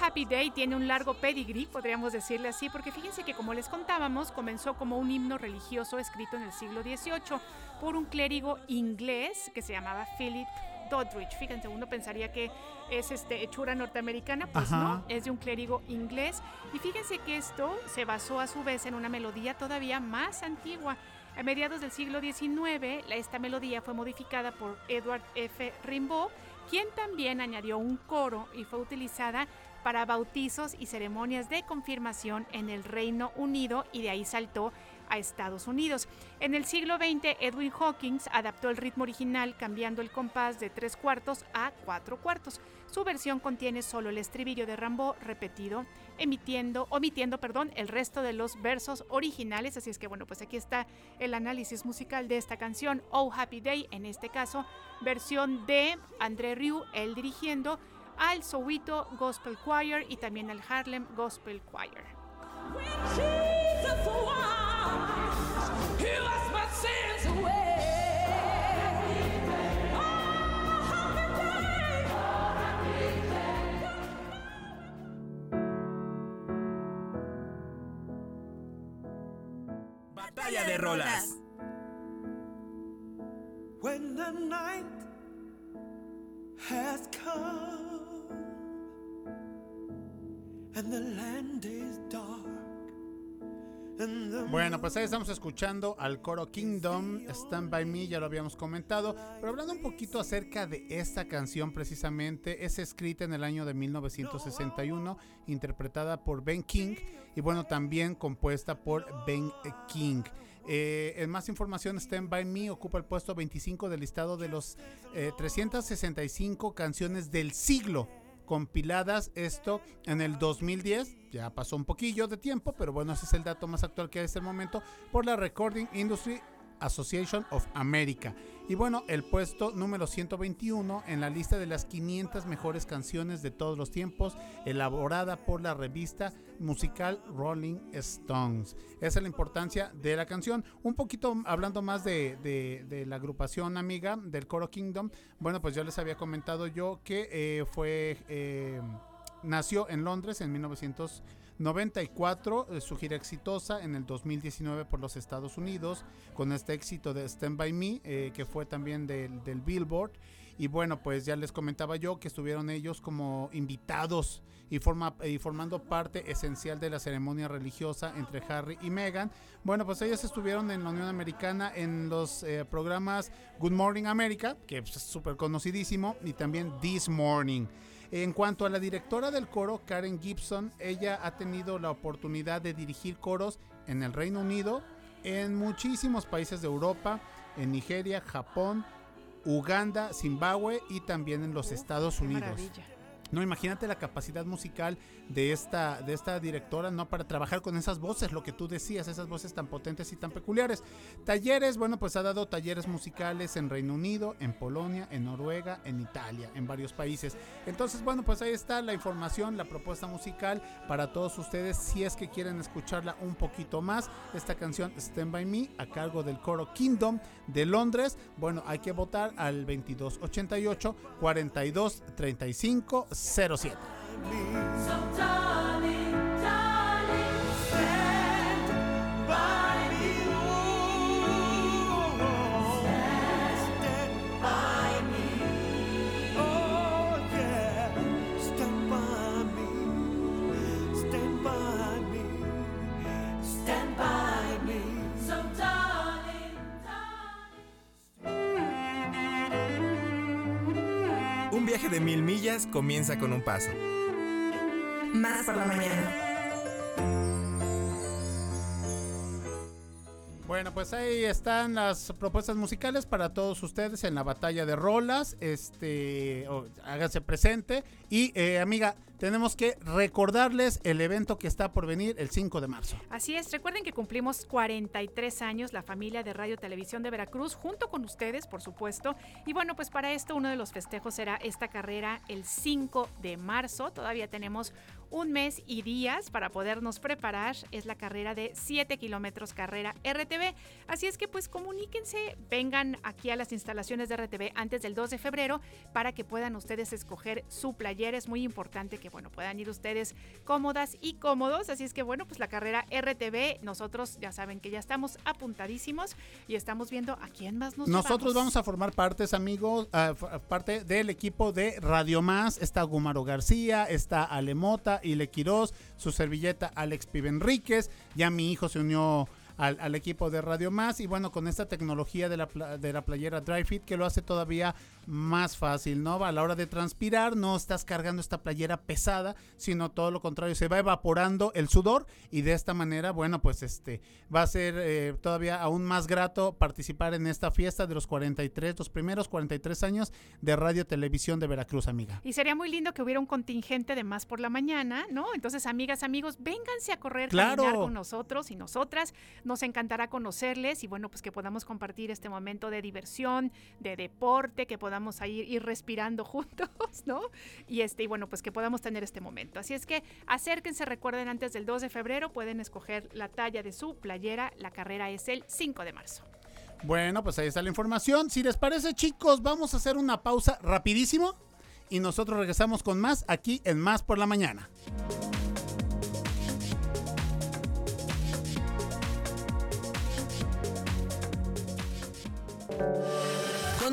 Happy Day tiene un largo pedigree, podríamos decirle así, porque fíjense que como les contábamos, comenzó como un himno religioso escrito en el siglo XVIII por un clérigo inglés que se llamaba Philip Doddridge. Fíjense, uno pensaría que es este hechura norteamericana, pues Ajá. no, es de un clérigo inglés. Y fíjense que esto se basó a su vez en una melodía todavía más antigua. A mediados del siglo XIX, esta melodía fue modificada por Edward F. Rimbaud, quien también añadió un coro y fue utilizada para bautizos y ceremonias de confirmación en el Reino Unido y de ahí saltó a Estados Unidos. En el siglo XX, Edwin Hawkins adaptó el ritmo original cambiando el compás de tres cuartos a cuatro cuartos. Su versión contiene solo el estribillo de Rambo repetido, emitiendo, omitiendo, perdón, el resto de los versos originales. Así es que bueno, pues aquí está el análisis musical de esta canción, Oh Happy Day, en este caso, versión de André Rieu, él dirigiendo al Soweto Gospel Choir y también al Harlem Gospel Choir. Batalla de rolas. When the night has come. And the land is dark. And the Bueno, pues ahí estamos escuchando al coro Kingdom, Stand By Me, ya lo habíamos comentado, pero hablando un poquito acerca de esta canción precisamente, es escrita en el año de 1961, interpretada por Ben King y bueno, también compuesta por Ben King. Eh, en más información, Stand By Me ocupa el puesto 25 del listado de los eh, 365 canciones del siglo compiladas. Esto en el 2010 ya pasó un poquillo de tiempo pero bueno ese es el dato más actual que hay hasta el momento por la Recording Industry Association of America y bueno el puesto número 121 en la lista de las 500 mejores canciones de todos los tiempos elaborada por la revista musical Rolling Stones. Esa es la importancia de la canción. Un poquito hablando más de, de- la agrupación amiga del Coro Kingdom bueno pues yo les había comentado yo que eh, fue eh, nació en Londres en 1994, eh, su gira exitosa en el 2019 por los Estados Unidos, con este éxito de Stand By Me, eh, que fue también del, del Billboard. Y bueno, pues ya les comentaba yo que estuvieron ellos como invitados y, forma, y formando parte esencial de la ceremonia religiosa entre Harry y Meghan. Bueno, pues ellos estuvieron en la Unión Americana en los eh, programas Good Morning America, que es súper conocidísimo, y también This Morning. En cuanto a la directora del coro, Karen Gibson, ella ha tenido la oportunidad de dirigir coros en el Reino Unido, en muchísimos países de Europa, en Nigeria, Japón, Uganda, Zimbabue y también en los Estados Unidos. maravilla. No, imagínate la capacidad musical de esta, de esta directora, ¿no? Para trabajar con esas voces, lo que tú decías, esas voces tan potentes y tan peculiares. Talleres, bueno, pues ha dado talleres musicales en Reino Unido, en Polonia, en Noruega, en Italia, en varios países. Entonces, bueno, pues ahí está la información, la propuesta musical para todos ustedes, si es que quieren escucharla un poquito más. Esta canción, Stand By Me, a cargo del coro Kingdom de Londres. Bueno, hay que votar al 2288 42 35 07. Viaje de mil millas comienza con un paso. Más por la mañana. Bueno, pues ahí están las propuestas musicales para todos ustedes en la batalla de rolas. Este, o- háganse presente. Y eh, amiga, tenemos que recordarles el evento que está por venir el 5 de marzo. Así es, recuerden que cumplimos 43 años la familia de Radio Televisión de Veracruz, junto con ustedes, por supuesto. Y bueno, pues para esto uno de los festejos será esta carrera el 5 de marzo. Todavía tenemos un mes y días para podernos preparar. Es la carrera de 7 kilómetros carrera RTV. Así es que pues comuníquense, vengan aquí a las instalaciones de RTV antes del 2 de febrero para que puedan ustedes escoger su playera. Es muy importante que bueno, puedan ir ustedes cómodas y cómodos. Así es que bueno, pues la carrera RTV, nosotros ya saben que ya estamos apuntadísimos y estamos viendo a quién más nos Nosotros vamos a formar partes, amigos, parte del equipo de Radio Más. Está Gumaro García, está Alemota, Ile Quiroz, su servilleta Alex Pibenríquez. Ya mi hijo se unió al, al equipo de Radio Más. Y bueno, con esta tecnología de la, de la playera Dry Fit que lo hace todavía más fácil, ¿no? A la hora de transpirar, no estás cargando esta playera pesada, sino todo lo contrario, se va evaporando el sudor y de esta manera, bueno, pues este va a ser eh, todavía aún más grato participar en esta fiesta de los 43, los primeros 43 años de Radio Televisión de Veracruz, amiga. Y sería muy lindo que hubiera un contingente de más por la mañana, ¿no? Entonces, amigas, amigos, vénganse a correr, Claro. caminar con nosotros y nosotras. Nos encantará conocerles y bueno, pues que podamos compartir este momento de diversión, de deporte, que podamos ahí ir respirando [laughs] juntos, ¿no? Y este, y bueno, pues que podamos tener este momento. Así es que acérquense, recuerden antes del 2 de febrero, pueden escoger la talla de su playera. La carrera es el 5 de marzo. Bueno, pues ahí está la información. Si les parece, chicos, vamos a hacer una pausa rapidísimo y nosotros regresamos con más aquí en Más por la Mañana.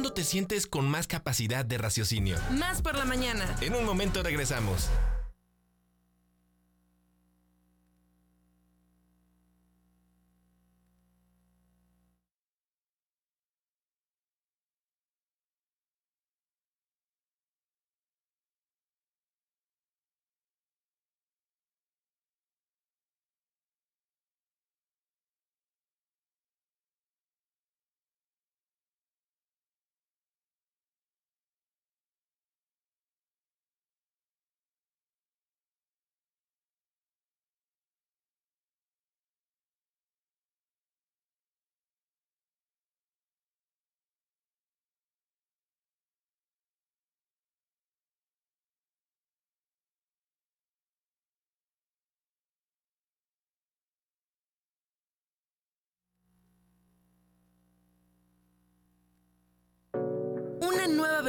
¿Cuándo te sientes con más capacidad de raciocinio? Más por la mañana. En un momento regresamos.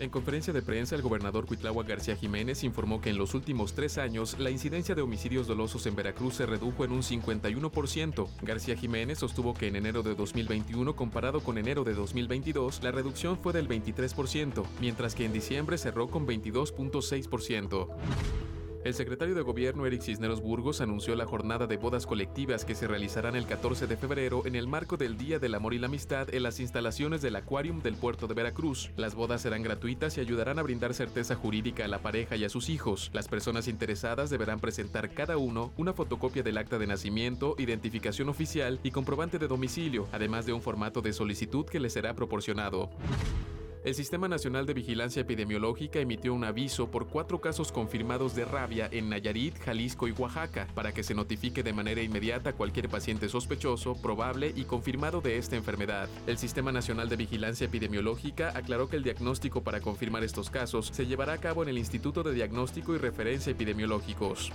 En conferencia de prensa, el gobernador Cuitláhuac García Jiménez informó que en los últimos tres años la incidencia de homicidios dolosos en Veracruz se redujo en un 51%. García Jiménez sostuvo que en enero de 2021 comparado con enero de 2022 la reducción fue del 23%, mientras que en diciembre cerró con 22.6%. El secretario de Gobierno Eric Cisneros Burgos anunció la jornada de bodas colectivas que se realizarán el 14 de febrero en el marco del Día del Amor y la Amistad en las instalaciones del Aquarium del puerto de Veracruz. Las bodas serán gratuitas y ayudarán a brindar certeza jurídica a la pareja y a sus hijos. Las personas interesadas deberán presentar cada uno una fotocopia del acta de nacimiento, identificación oficial y comprobante de domicilio, además de un formato de solicitud que les será proporcionado. El Sistema Nacional de Vigilancia Epidemiológica emitió un aviso por cuatro casos confirmados de rabia en Nayarit, Jalisco y Oaxaca, para que se notifique de manera inmediata cualquier paciente sospechoso, probable y confirmado de esta enfermedad. El Sistema Nacional de Vigilancia Epidemiológica aclaró que el diagnóstico para confirmar estos casos se llevará a cabo en el Instituto de Diagnóstico y Referencia Epidemiológicos.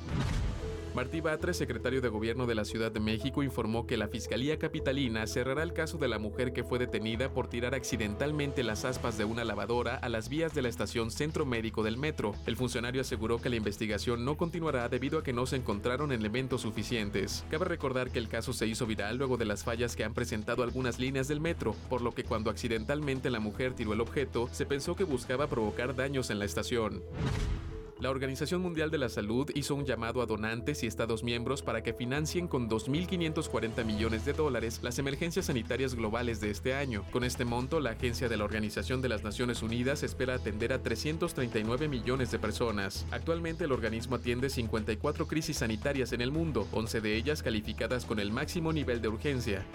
Martí Batres, secretario de Gobierno de la Ciudad de México, informó que la Fiscalía Capitalina cerrará el caso de la mujer que fue detenida por tirar accidentalmente las aspas de una lavadora a las vías de la estación Centro Médico del Metro. El funcionario aseguró que la investigación no continuará debido a que no se encontraron elementos suficientes. Cabe recordar que el caso se hizo viral luego de las fallas que han presentado algunas líneas del metro, por lo que cuando accidentalmente la mujer tiró el objeto, se pensó que buscaba provocar daños en la estación. La Organización Mundial de la Salud hizo un llamado a donantes y Estados miembros para que financien con 2.540 millones de dólares las emergencias sanitarias globales de este año. Con este monto, la Agencia de la Organización de las Naciones Unidas espera atender a 339 millones de personas. Actualmente el organismo atiende 54 crisis sanitarias en el mundo, 11 de ellas calificadas con el máximo nivel de urgencia.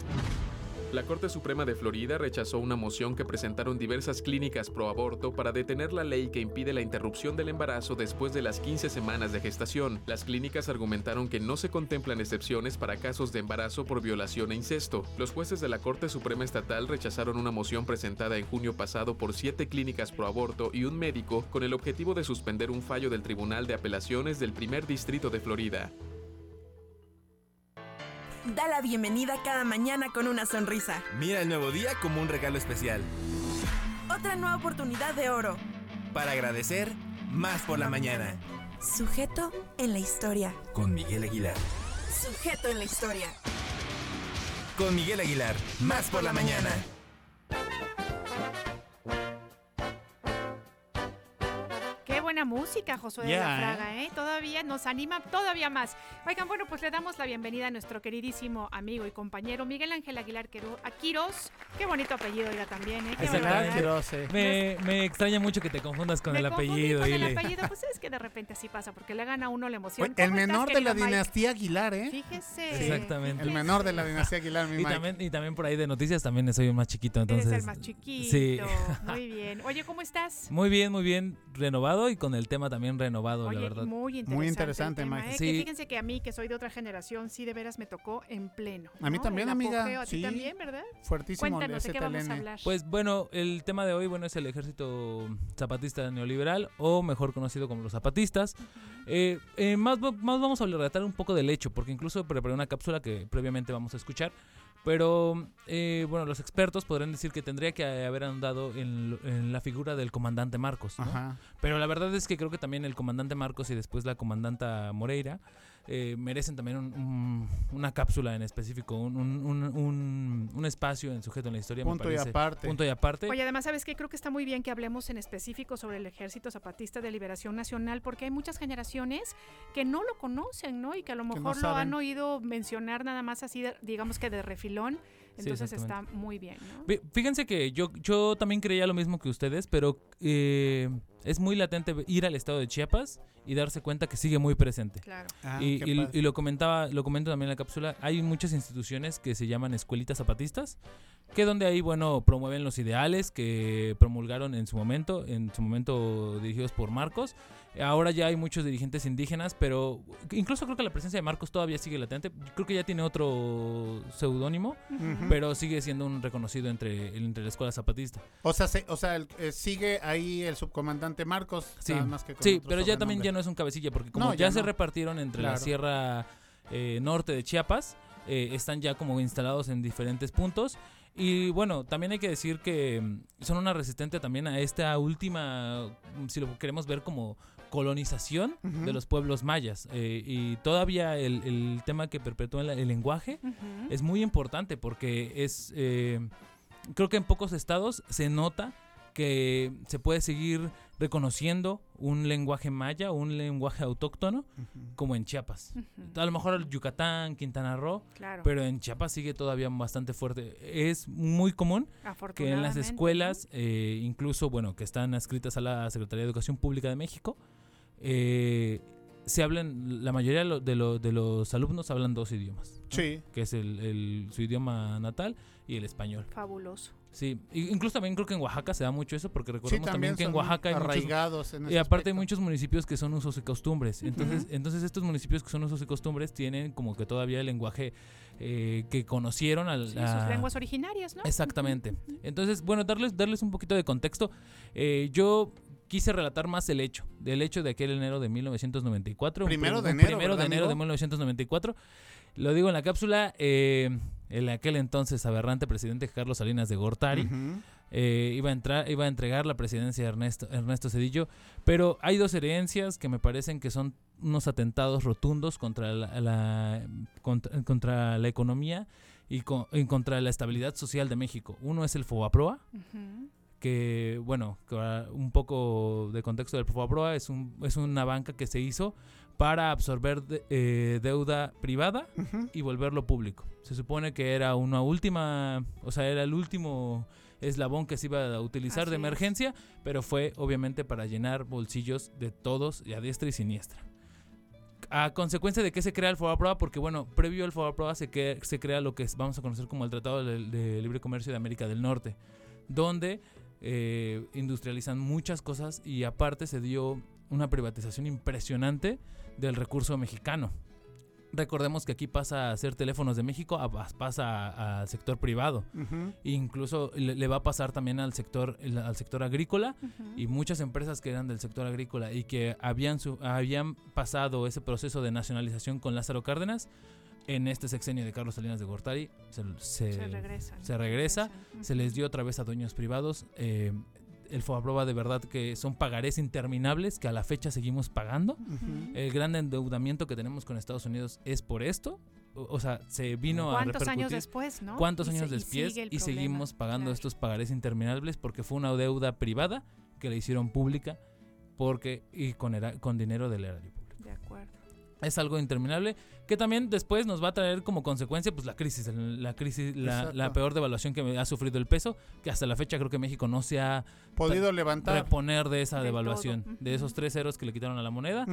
La Corte Suprema de Florida rechazó una moción que presentaron diversas clínicas pro aborto para detener la ley que impide la interrupción del embarazo después de las 15 semanas de gestación. Las clínicas argumentaron que no se contemplan excepciones para casos de embarazo por violación e incesto. Los jueces de la Corte Suprema Estatal rechazaron una moción presentada en junio pasado por siete clínicas pro aborto y un médico con el objetivo de suspender un fallo del Tribunal de Apelaciones del primer distrito de Florida. Da la bienvenida cada mañana con una sonrisa. Mira el nuevo día como un regalo especial. Otra nueva oportunidad de oro. Para agradecer, más por la mañana. Sujeto en la historia. Con Miguel Aguilar. Sujeto en la historia. Con Miguel Aguilar, más por la mañana. Música, Josué de la Fraga, ¿eh? Todavía nos anima todavía más. Oigan, bueno, pues le damos la bienvenida a nuestro queridísimo amigo y compañero Miguel Ángel Aguilar Quiros. Qué bonito apellido, oiga, también, ¿eh? Qué barbaridad. Quiroz, eh. Me, me extraña mucho que te confundas con Me el apellido. con el apellido, pues es que de repente así pasa, porque le gana a uno la emoción. Fue el ¿Cómo estás, menor de la Mike? dinastía Aguilar, ¿eh? Fíjese. Exactamente. El menor de la dinastía Aguilar, mi Y Mike. también, y también por ahí de noticias también soy el más chiquito, entonces. Eres el más chiquito. Sí. Muy bien. Oye, ¿cómo estás? Muy bien, muy bien. Renovado y con el tema también renovado, Oye, la verdad. muy interesante. Muy interesante, tema, Mike. ¿eh? Sí. Que fíjense que a mí, que soy de otra generación, sí de veras me tocó en pleno. A mí ¿no? también, El amiga, apogeo, A ti sí. también, ¿verdad? Fuertísimo Cuéntanos de ese qué vamos a TLN. hablar. Pues bueno, el tema de hoy bueno es el ejército zapatista neoliberal o mejor conocido como los zapatistas. Eh, eh, más, más vamos a relatar un poco del hecho, porque incluso preparé una cápsula que previamente vamos a escuchar. Pero eh, bueno, los expertos podrían decir que tendría que haber andado en, la figura del comandante Marcos. Pero la verdad es que creo que también el comandante Marcos y después la comandanta Moreira eh, merecen también un- un- una cápsula en específico, un, un- un- un- un espacio en sujeto en la historia. me Punto y aparte. Punto y aparte. Oye, además, ¿sabes qué? Creo que está muy bien que hablemos en específico sobre el Ejército Zapatista de Liberación Nacional, porque hay muchas generaciones que no lo conocen, ¿no? Y que a lo no mejor lo han oído mencionar nada más así, de- digamos que de refilón. Sí, Entonces está muy bien, Fíjense que yo, yo también creía lo mismo que ustedes, pero eh, es muy latente ir al estado de Chiapas y darse cuenta que sigue muy presente. Claro. Ah, y, lo comentaba, lo comento también en la cápsula, hay muchas instituciones que se llaman escuelitas zapatistas, que donde ahí, bueno, promueven los ideales que promulgaron en su momento, en su momento dirigidos por Marcos. Ahora ya hay muchos dirigentes indígenas, pero incluso creo que la presencia de Marcos todavía sigue latente. Creo que ya tiene otro seudónimo, pero sigue siendo un reconocido entre, entre la escuela zapatista. O sea, se- o sea el- eh, sigue ahí el subcomandante Marcos. Sí, nada más que con sí pero ya también ya no es un cabecilla, porque como No, ya, ya se repartieron entre la sierra eh, norte de Chiapas, eh, están ya como instalados en diferentes puntos. Y bueno, también hay que decir que mm, son una resistente también a esta última, mm, si lo queremos ver como colonización de los pueblos mayas. Eh, y todavía el, el tema que perpetúa el, el lenguaje es muy importante porque es, eh, creo que en pocos estados se nota que se puede seguir reconociendo un lenguaje maya, un lenguaje autóctono, como en Chiapas. A lo mejor Yucatán, Quintana Roo, Claro. pero en Chiapas sigue todavía bastante fuerte. Es muy común que en las escuelas, eh, incluso, bueno, que están adscritas a la Secretaría de Educación Pública de México, eh, se hablan, la mayoría de, lo- de lo- de los alumnos hablan dos idiomas, ¿no? Sí. que es el, el- su idioma natal y el español. Fabuloso. Sí, incluso también creo que en Oaxaca se da mucho eso, porque recordemos también, también que en Oaxaca hay muchos, arraigados en y aparte hay muchos municipios que son usos y costumbres. Entonces, entonces estos municipios que son usos y costumbres tienen como que todavía el lenguaje eh, que conocieron al, Sí, sus lenguas originarias, ¿no? Exactamente. Entonces, bueno, darles, darles un poquito de contexto. Eh, yo quise relatar más el hecho, del hecho de aquel enero de 1994. un Primero prim- de un enero, Primero de ¿verdad, enero de amigo? 1994. Lo digo en la cápsula. eh, el aquel entonces aberrante presidente Carlos Salinas de Gortari eh, iba a entrar, iba a entregar la presidencia a Ernesto, Ernesto Cedillo, pero hay dos herencias que me parecen que son unos atentados rotundos contra la, la- contra, contra la economía y, con- y contra la estabilidad social de México. Uno es el FOBAPROA, Ujú. Que bueno, que un poco de contexto del FOBAPROA es, un, es una banca que se hizo para absorber de- eh, deuda privada y volverlo público. Se supone que era una última, o sea, era el último eslabón que se iba a utilizar Así de es. emergencia, pero fue obviamente para llenar bolsillos de todos y a diestra y siniestra. A consecuencia de que se crea el FOBAPROA, porque bueno, previo al FOBAPROA se, que- se crea lo que vamos a conocer como el Tratado de, de Libre Comercio de América del Norte, donde eh, industrializan muchas cosas y aparte se dio una privatización impresionante del recurso mexicano. Recordemos que aquí pasa a ser teléfonos de México, a- a- pasa a- al sector privado. Incluso le, le va a pasar también al sector, el- al sector agrícola y muchas empresas que eran del sector agrícola y que habían, su- habían pasado ese proceso de nacionalización con Lázaro Cárdenas, en este sexenio de Carlos Salinas de Gortari se, se- se regresa, se les dio otra vez a dueños privados. eh, el FOBAPROA de verdad que son pagarés interminables que a la fecha seguimos pagando. El gran endeudamiento que tenemos con Estados Unidos es por esto. O, o sea, se vino a ¿Cuántos años después, no? cuántos Y años se- después y, seguimos pagando claro. estos pagarés interminables porque fue una deuda privada que le hicieron pública porque y con, era- con dinero del erario público. De acuerdo. Es algo interminable que también después nos va a traer como consecuencia pues la crisis, el- la crisis, la, la peor devaluación que ha sufrido el peso, que hasta la fecha creo que México no se ha Podido levantar. reponer de esa devaluación, todo. de esos tres ceros que le quitaron a la moneda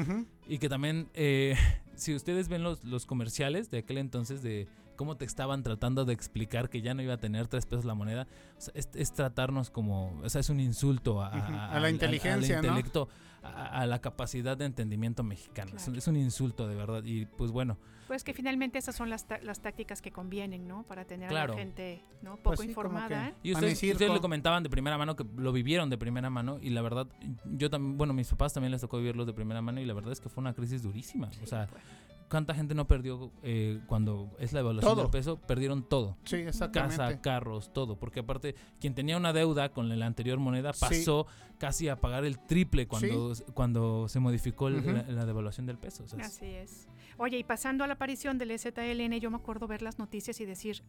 y que también, eh, [laughs] si ustedes ven los, los comerciales de aquel entonces de cómo te estaban tratando de explicar que ya no iba a tener tres pesos la moneda, o sea, es, es tratarnos como, o sea, es un insulto a, la al- al- inteligencia, al ¿no? intelecto, a, a la capacidad de entendimiento mexicano. Es, un, Claro. es un insulto de verdad y pues bueno, Pues que finalmente esas son las, ta- las tácticas que convienen, ¿no? Para tener a la gente ¿no? poco Pues sí, como informada. que- Y ustedes, ustedes le comentaban de primera mano que lo vivieron de primera mano y la verdad, yo también, bueno, mis papás también les tocó vivirlos de primera mano y la verdad es que fue una crisis durísima. Sí, o sea, pues. ¿Cuánta gente no perdió eh, cuando es la evaluación Todo. del peso? Perdieron todo. Sí, exactamente. Casa, carros, todo. Porque aparte, quien tenía una deuda con la anterior moneda Sí. pasó casi a pagar el triple cuando, cuando se modificó la, la devaluación del peso. O sea, es- Así es. Oye, y pasando a la aparición del EZLN, yo me acuerdo ver las noticias y decir,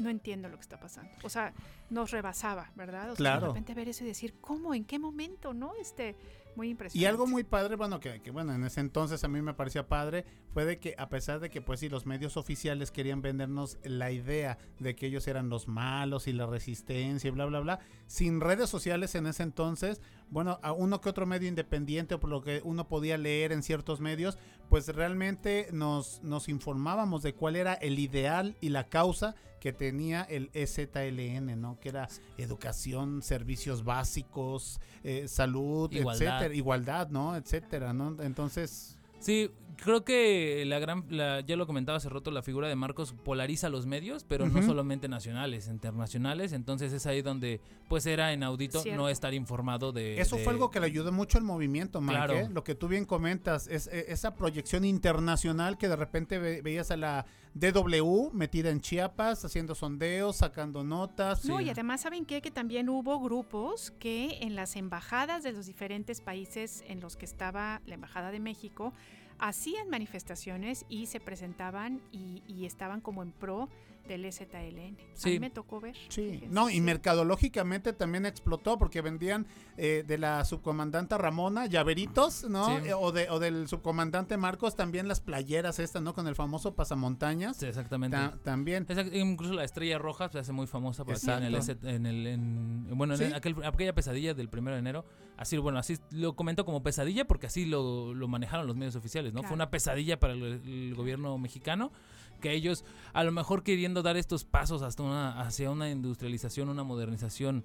no entiendo lo que está pasando. O sea, nos rebasaba, ¿verdad? O sea, Claro. de repente ver eso y decir, ¿cómo? ¿En qué momento? ¿No? Este, muy impresionante. Y algo muy padre, bueno, que, que, bueno, en ese entonces a mí me parecía padre, fue de que a pesar de que pues sí, los medios oficiales querían vendernos la idea de que ellos eran los malos y la resistencia y bla, bla, bla, sin redes sociales en ese entonces, bueno, a uno que otro medio independiente o por lo que uno podía leer en ciertos medios, pues realmente nos, nos informábamos de cuál era el ideal y la causa que tenía el EZLN, ¿no? Que era educación, servicios básicos, eh, salud, Igualdad. etcétera, igualdad, ¿no? Etcétera, ¿no? Entonces, Sí, creo que la gran, la- ya lo comentaba hace rato, la figura de Marcos polariza los medios, pero no solamente nacionales, internacionales. Entonces es ahí donde pues era inaudito Cierto. no estar informado de... eso de- fue algo que le ayudó mucho al movimiento, Mike, Claro. ¿eh? Lo que tú bien comentas, es eh, esa proyección internacional que de repente ve- veías a la DW metida en Chiapas, haciendo sondeos, sacando notas. No, Sí. y además, ¿saben qué? Que también hubo grupos que en las embajadas de los diferentes países en los que estaba la Embajada de México hacían manifestaciones y se presentaban y, y estaban como en pro del EZLN. A Sí. mí me tocó ver. Sí, fíjense, no, y mercadológicamente también explotó porque vendían eh, de la subcomandante Ramona llaveritos, ¿no? Sí. Eh, o, de, o del subcomandante Marcos también las playeras estas, ¿no? Con el famoso pasamontañas. Sí, exactamente. Ta- también. Incluso la estrella roja se hace muy famosa por aquí en el. S- en el en- bueno en aquel- aquella pesadilla del primero de enero así bueno así lo comento como pesadilla porque así lo, lo manejaron los medios oficiales no fue una pesadilla para el, el gobierno mexicano que ellos a lo mejor queriendo dar estos pasos hasta una, hacia una industrialización, una modernización,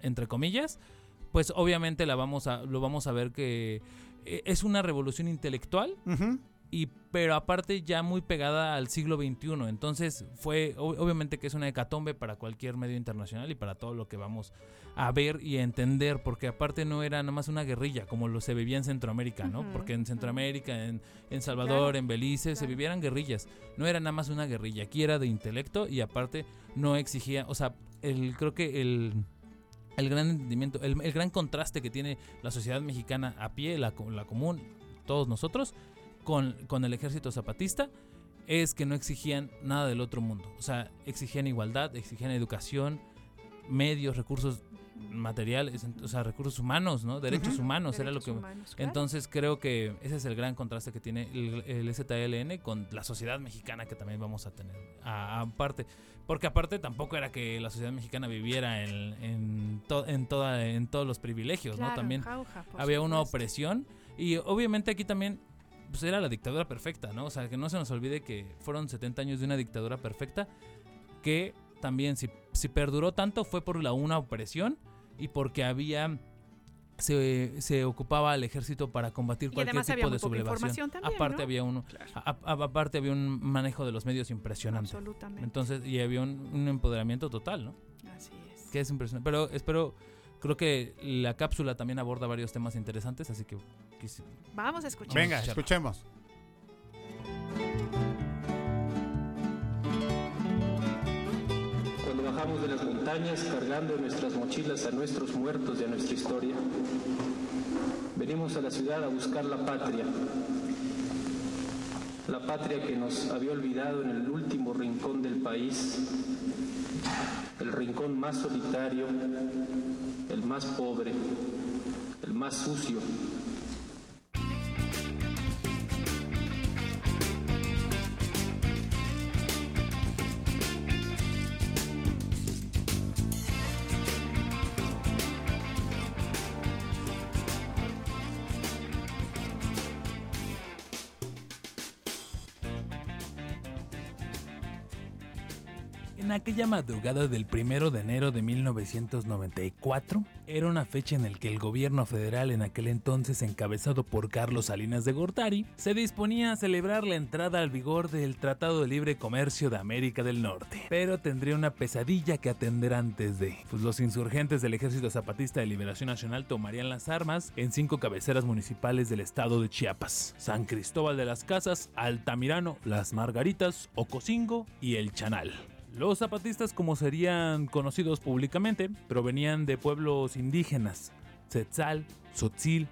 entre comillas, pues obviamente la vamos a, lo vamos a ver que eh, es una revolución intelectual, Ujú. Y pero aparte ya muy pegada al siglo XXI. Entonces fue ob- obviamente que es una hecatombe para cualquier medio internacional y para todo lo que vamos a ver y a entender, porque aparte no era nada más una guerrilla como lo se vivía en Centroamérica, ¿no? Porque en. Centroamérica, en, en Salvador, claro, en Belice, se vivieran guerrillas. No era nada más una guerrilla, aquí era de intelecto y aparte no exigía, o sea, el, creo que el el gran entendimiento, el, el gran contraste que tiene la sociedad mexicana a pie, la, la común, todos nosotros, con, con el ejército zapatista, es que no exigían nada del otro mundo. O sea, exigían igualdad, exigían educación, medios, recursos materiales, o sea, recursos humanos, ¿no? Derechos humanos, era lo que... Derechos humanos, claro. Entonces creo que ese es el gran contraste que tiene el, el ZLN con la sociedad mexicana que también vamos a tener. Aparte, porque aparte tampoco era que la sociedad mexicana viviera en, en, to- en, toda, en todos los privilegios, Claro, ¿no? También jauja, había una opresión y obviamente aquí también pues era la dictadura perfecta, ¿no? O sea, que no se nos olvide que fueron 70 años de una dictadura perfecta que también si, si perduró tanto fue por la una opresión y porque había se, se ocupaba al ejército para combatir Y cualquier había tipo de sublevación. también, aparte ¿no? había un Claro. a- a- aparte había un manejo de los medios impresionante. Absolutamente. Entonces, y había un, un empoderamiento total, ¿no? Así es. Que es impresionante. Pero espero, creo que la cápsula también aborda varios temas interesantes, así que quisi- Vamos a escuchar. Venga, escuchemos. Cuando bajamos de las montañas cargando nuestras mochilas a nuestros muertos y a nuestra historia, venimos a la ciudad a buscar la patria. La patria que nos había olvidado en el último rincón del país, el rincón más solitario, el más pobre, el más sucio, madrugada del primero de enero de 1994, era una fecha en la que el gobierno federal, en aquel entonces encabezado por Carlos Salinas de Gortari, se disponía a celebrar la entrada al vigor del Tratado de Libre Comercio de América del Norte. Pero tendría una pesadilla que atender antes de, pues los insurgentes del Ejército Zapatista de Liberación Nacional tomarían las armas en cinco cabeceras municipales del estado de Chiapas: San Cristóbal de las Casas, Altamirano, Las Margaritas, Ocosingo y El Chanal. Los zapatistas, como serían conocidos públicamente, provenían de pueblos indígenas, Tzetzal, Tzotzil,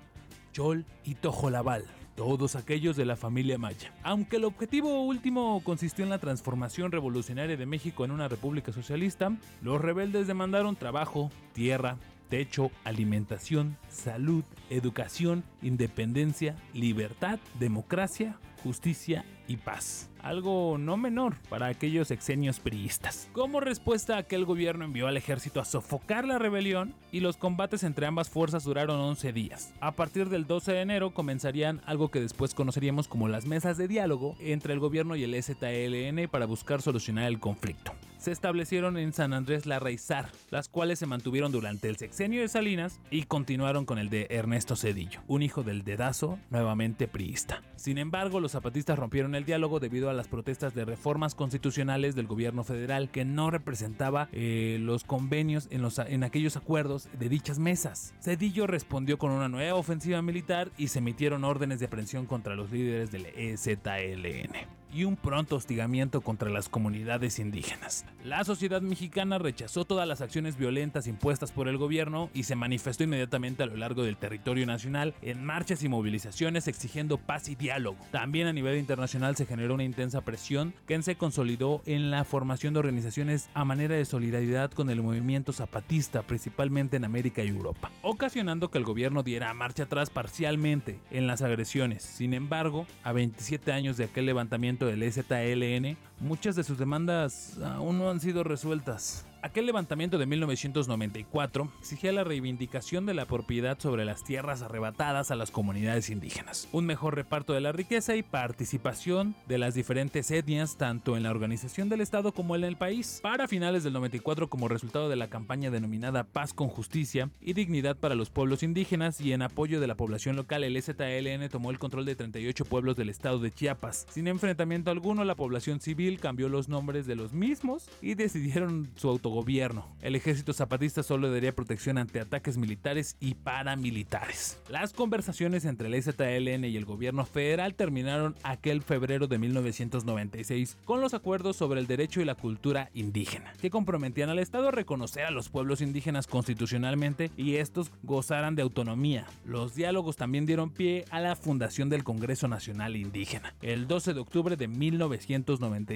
Chol y Tojolabal, todos aquellos de la familia maya. Aunque el objetivo último consistió en la transformación revolucionaria de México en una república socialista, los rebeldes demandaron trabajo, tierra, techo, alimentación, salud, educación, independencia, libertad, democracia, justicia y paz. Algo no menor para aquellos exenios priistas. Como respuesta a que el gobierno envió al ejército a sofocar la rebelión y los combates entre ambas fuerzas duraron 11 días. A partir del 12 de enero comenzarían algo que después conoceríamos como las mesas de diálogo entre el gobierno y el ZLN para buscar solucionar el conflicto se establecieron en San Andrés La Raizar, las cuales se mantuvieron durante el sexenio de Salinas y continuaron con el de Ernesto Cedillo, un hijo del dedazo nuevamente priista. Sin embargo, los zapatistas rompieron el diálogo debido a las protestas de reformas constitucionales del gobierno federal que no representaba eh, los convenios en, los, en aquellos acuerdos de dichas mesas. Cedillo respondió con una nueva ofensiva militar y se emitieron órdenes de aprehensión contra los líderes del EZLN y un pronto hostigamiento contra las comunidades indígenas. La sociedad mexicana rechazó todas las acciones violentas impuestas por el gobierno y se manifestó inmediatamente a lo largo del territorio nacional en marchas y movilizaciones exigiendo paz y diálogo. También a nivel internacional se generó una intensa presión que se consolidó en la formación de organizaciones a manera de solidaridad con el movimiento zapatista, principalmente en América y Europa, ocasionando que el gobierno diera marcha atrás parcialmente en las agresiones. Sin embargo, a 27 años de aquel levantamiento del EZLN, muchas de sus demandas aún no han sido resueltas. Aquel levantamiento de 1994 exigía la reivindicación de la propiedad sobre las tierras arrebatadas a las comunidades indígenas, un mejor reparto de la riqueza y participación de las diferentes etnias tanto en la organización del Estado como en el país. Para finales del 94, como resultado de la campaña denominada Paz con Justicia y Dignidad para los Pueblos Indígenas y en apoyo de la población local, el ZLN tomó el control de 38 pueblos del estado de Chiapas. Sin enfrentamiento alguno, la población civil cambió los nombres de los mismos y decidieron su autogobierno. El ejército zapatista solo daría protección ante ataques militares y paramilitares. Las conversaciones entre el ZLN y el gobierno federal terminaron aquel febrero de 1996 con los acuerdos sobre el derecho y la cultura indígena, que comprometían al Estado a reconocer a los pueblos indígenas constitucionalmente y estos gozaran de autonomía. Los diálogos también dieron pie a la fundación del Congreso Nacional Indígena, el 12 de octubre de 1996,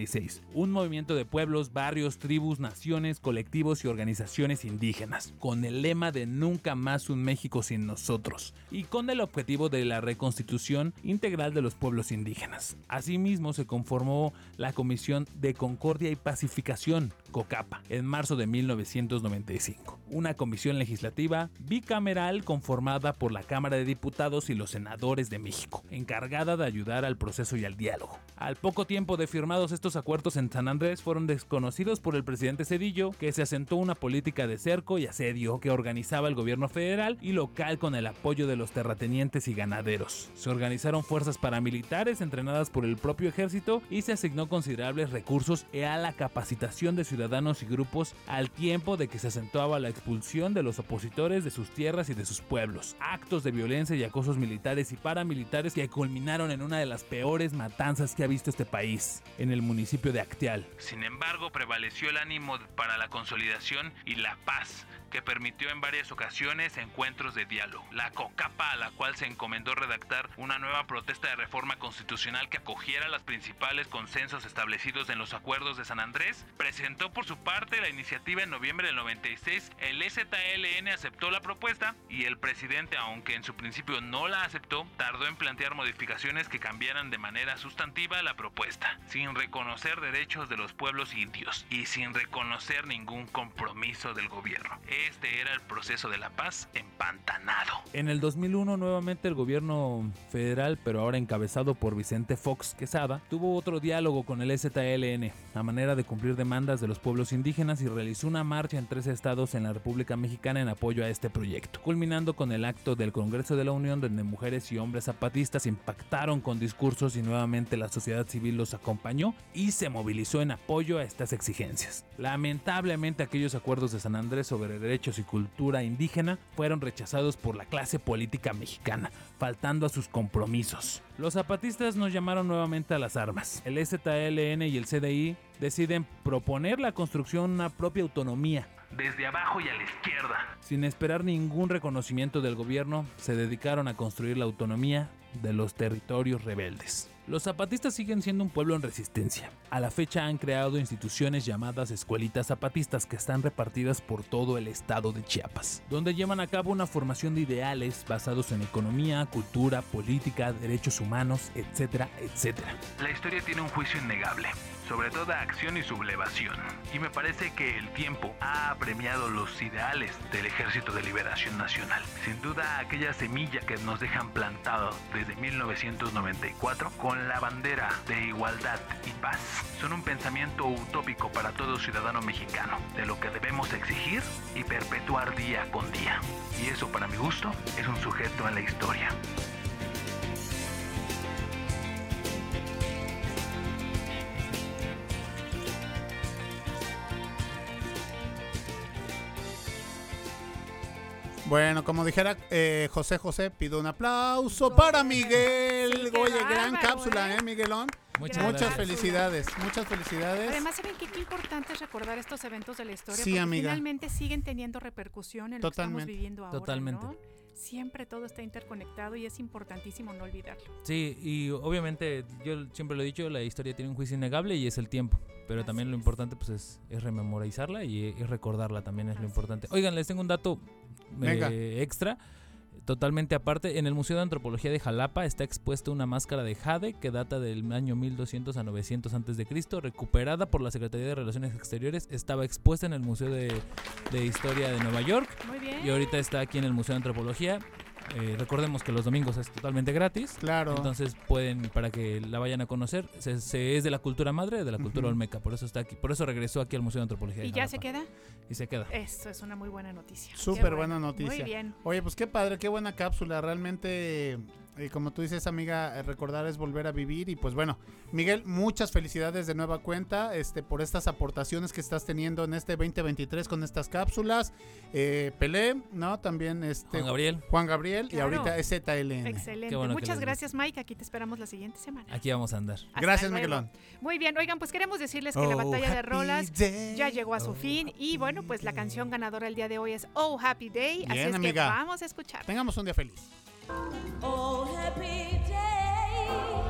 un movimiento de pueblos, barrios, tribus, naciones, colectivos y organizaciones indígenas, con el lema de Nunca más un México sin nosotros, y con el objetivo de la reconstitución integral de los pueblos indígenas. Asimismo, se conformó la Comisión de Concordia y Pacificación, COCAPA, en marzo de 1995, una comisión legislativa bicameral conformada por la Cámara de Diputados y los senadores de México, encargada de ayudar al proceso y al diálogo. Al poco tiempo de firmados estos acuerdos en San Andrés fueron desconocidos por el presidente Cedillo, que se asentó una política de cerco y asedio que organizaba el gobierno federal y local con el apoyo de los terratenientes y ganaderos. Se organizaron fuerzas paramilitares entrenadas por el propio ejército y se asignó considerables recursos a la capacitación de ciudadanos y grupos al tiempo de que se acentuaba la expulsión de los opositores de sus tierras y de sus pueblos. Actos de violencia y acosos militares y paramilitares que culminaron en una de las peores matanzas que ha visto este país, en el municipio de Acteal. Sin embargo, prevaleció el ánimo para la consolidación y la paz que permitió en varias ocasiones encuentros de diálogo. La COCAPA, a la cual se encomendó redactar una nueva protesta de reforma constitucional que acogiera los principales consensos establecidos en los acuerdos de San Andrés, presentó por su parte la iniciativa en noviembre del 96. El EZLN aceptó la propuesta y el presidente, aunque en su principio no la aceptó, tardó en plantear modificaciones que cambiaran de manera sustantiva la propuesta, sin reconocer derechos de los pueblos indios y sin reconocer ningún compromiso del gobierno. Este era el proceso de la paz empantanado. En el 2001 nuevamente el gobierno federal, pero ahora encabezado por Vicente Fox Quesada, tuvo otro diálogo con el ZLN a manera de cumplir demandas de los pueblos indígenas y realizó una marcha en tres estados en la República Mexicana en apoyo a este proyecto, culminando con el acto del Congreso de la Unión donde mujeres y hombres zapatistas impactaron con discursos y nuevamente la sociedad civil los acompañó y se movilizó en apoyo a estas exigencias. Lamentablemente aquellos acuerdos de San Andrés sobre derechos y cultura indígena fueron rechazados por la clase política mexicana, faltando a sus compromisos. Los zapatistas nos llamaron nuevamente a las armas. El ZLN y el CDI deciden proponer la construcción de una propia autonomía. Desde abajo y a la izquierda. Sin esperar ningún reconocimiento del gobierno, se dedicaron a construir la autonomía de los territorios rebeldes. Los zapatistas siguen siendo un pueblo en resistencia. A la fecha han creado instituciones llamadas escuelitas zapatistas que están repartidas por todo el estado de Chiapas, donde llevan a cabo una formación de ideales basados en economía, cultura, política, derechos humanos, etcétera, etcétera. La historia tiene un juicio innegable sobre toda acción y sublevación. Y me parece que el tiempo ha premiado los ideales del Ejército de Liberación Nacional. Sin duda, aquella semilla que nos dejan plantado desde 1994 con la bandera de igualdad y paz son un pensamiento utópico para todo ciudadano mexicano, de lo que debemos exigir y perpetuar día con día. Y eso, para mi gusto, es un sujeto en la historia. Bueno, como dijera eh, José José, pido un aplauso para Miguel. Oye, gran cápsula, ¿eh, Miguelón? Muchas muchas felicidades, muchas felicidades. Además, ¿saben qué, qué importante es recordar estos eventos de la historia? Sí, porque amiga. finalmente siguen teniendo repercusión en lo que estamos viviendo ahora. Totalmente. ¿no? Siempre todo está interconectado y es importantísimo no olvidarlo. Sí, y obviamente yo siempre lo he dicho, la historia tiene un juicio innegable y es el tiempo. Pero también lo importante pues es, es rememorizarla y es recordarla también es lo importante. Oigan, les tengo un dato eh, extra. Totalmente aparte. En el Museo de Antropología de Jalapa está expuesta una máscara de jade que data del año 1200 a 900 antes de Cristo, recuperada por la Secretaría de Relaciones Exteriores. Estaba expuesta en el Museo de, de Historia de Nueva York. Muy bien. Y ahorita está aquí en el Museo de Antropología. Eh, recordemos que los domingos es totalmente gratis. Claro. Entonces pueden, para que la vayan a conocer, se, se- es de la cultura madre, de la cultura olmeca. Por eso está aquí, por eso regresó aquí al Museo de Antropología. de ¿Y ya se queda? Y se queda. Eso es una muy buena noticia. Súper bueno. buena noticia. Muy bien. Oye, pues qué padre, qué buena cápsula. Realmente, eh, como tú dices, amiga, eh, recordar es volver a vivir. Y pues bueno, Miguel, muchas felicidades de nueva cuenta este, por estas aportaciones que estás teniendo en este 2023 con estas cápsulas. Eh, Pelé, ¿no? También este, Juan Gabriel. Juan Gabriel y ahorita es ZLN. Excelente. Qué bueno que Muchas les gracias, Mike. Aquí te esperamos la siguiente semana. Aquí vamos a andar. Hasta Gracias, luego. Miguelón. Muy bien, oigan, pues queremos decirles que la Oh, batalla de happy rolas day. ya llegó a su fin y bueno, pues la canción ganadora el día de hoy es Oh Happy Day, así es amiga. que vamos a escuchar. Tengamos un día feliz. Oh, happy day.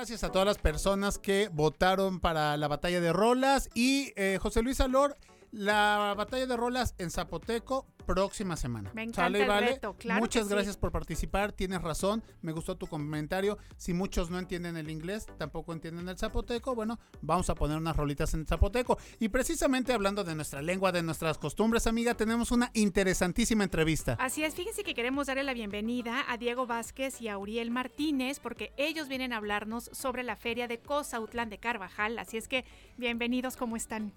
Gracias a todas las personas que votaron para la batalla de rolas. Y eh, José Luis Alor, La batalla de rolas en Zapoteco, próxima semana. Me encanta ¿Sale, el vale? reto, claro Muchas que sí. gracias por participar, tienes razón, me gustó tu comentario. Si muchos no entienden el inglés, tampoco entienden el zapoteco, bueno, vamos a poner unas rolitas en zapoteco. Y precisamente hablando de nuestra lengua, de nuestras costumbres, amiga, tenemos una interesantísima entrevista. Así es, fíjense que queremos darle la bienvenida a Diego Vázquez y a Uriel Martínez porque ellos vienen a hablarnos sobre la feria de Cozautlán de Carvajal. Así es que, bienvenidos, ¿cómo están?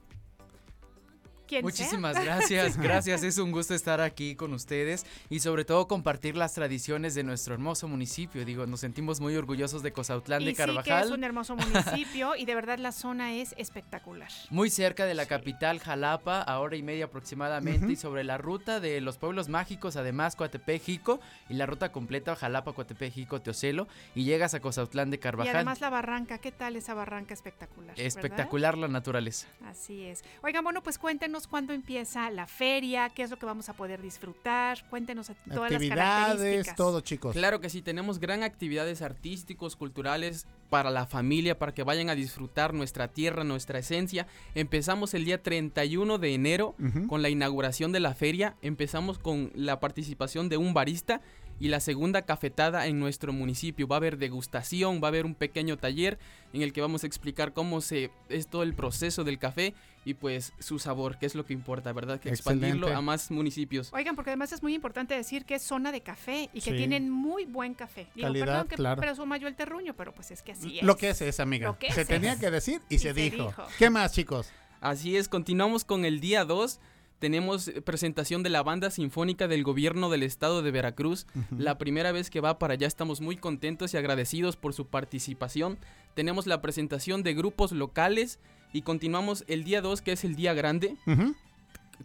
Muchísimas [laughs] gracias, gracias. Es un gusto estar aquí con ustedes y sobre todo compartir las tradiciones de nuestro hermoso municipio. Digo, nos sentimos muy orgullosos de Cozautlán y de sí que es Carvajal. un hermoso municipio y de verdad la zona es espectacular. [laughs] Muy cerca de la capital Jalapa, a hora y media aproximadamente, y sobre la ruta de los pueblos mágicos, además Coatepec, Jico, y la ruta completa Jalapa, Coatepec, Jico, Teocelo, y llegas a Cozautlán de Y Carvajal. además la barranca, ¿qué tal esa barranca espectacular? verdad? Espectacular la naturaleza. Así es. Oigan, bueno, pues cuéntenos cuándo empieza la feria, qué es lo que vamos a poder disfrutar, cuéntenos a- todas las características. todo, chicos. Claro que sí, tenemos gran actividades artísticos, culturales para la familia, para que vayan a disfrutar nuestra tierra, nuestra esencia. Empezamos el día 31 de enero con la inauguración de la feria. Empezamos con la participación de un barista y la segunda cafetada en nuestro municipio. Va a haber degustación, va a haber un pequeño taller en el que vamos a explicar cómo se es todo el proceso del café y pues su sabor, que es lo que importa, ¿verdad? Que expandirlo a más municipios. Oigan, porque además es muy importante decir que es zona de café y que Sí. tienen muy buen café. Digo, Calidad, perdón que claro. presuma yo el terruño, pero pues es que así es. Lo que es es, amiga. Lo que se es, tenía es. que decir y, Y se, se dijo. dijo. ¿Qué más, chicos? Así es, continuamos con el día 2. Tenemos eh, presentación de la banda sinfónica del gobierno del estado de Veracruz. La primera vez que va para allá estamos muy contentos y agradecidos por su participación. Tenemos la presentación de grupos locales y continuamos el día 2 que es el día grande.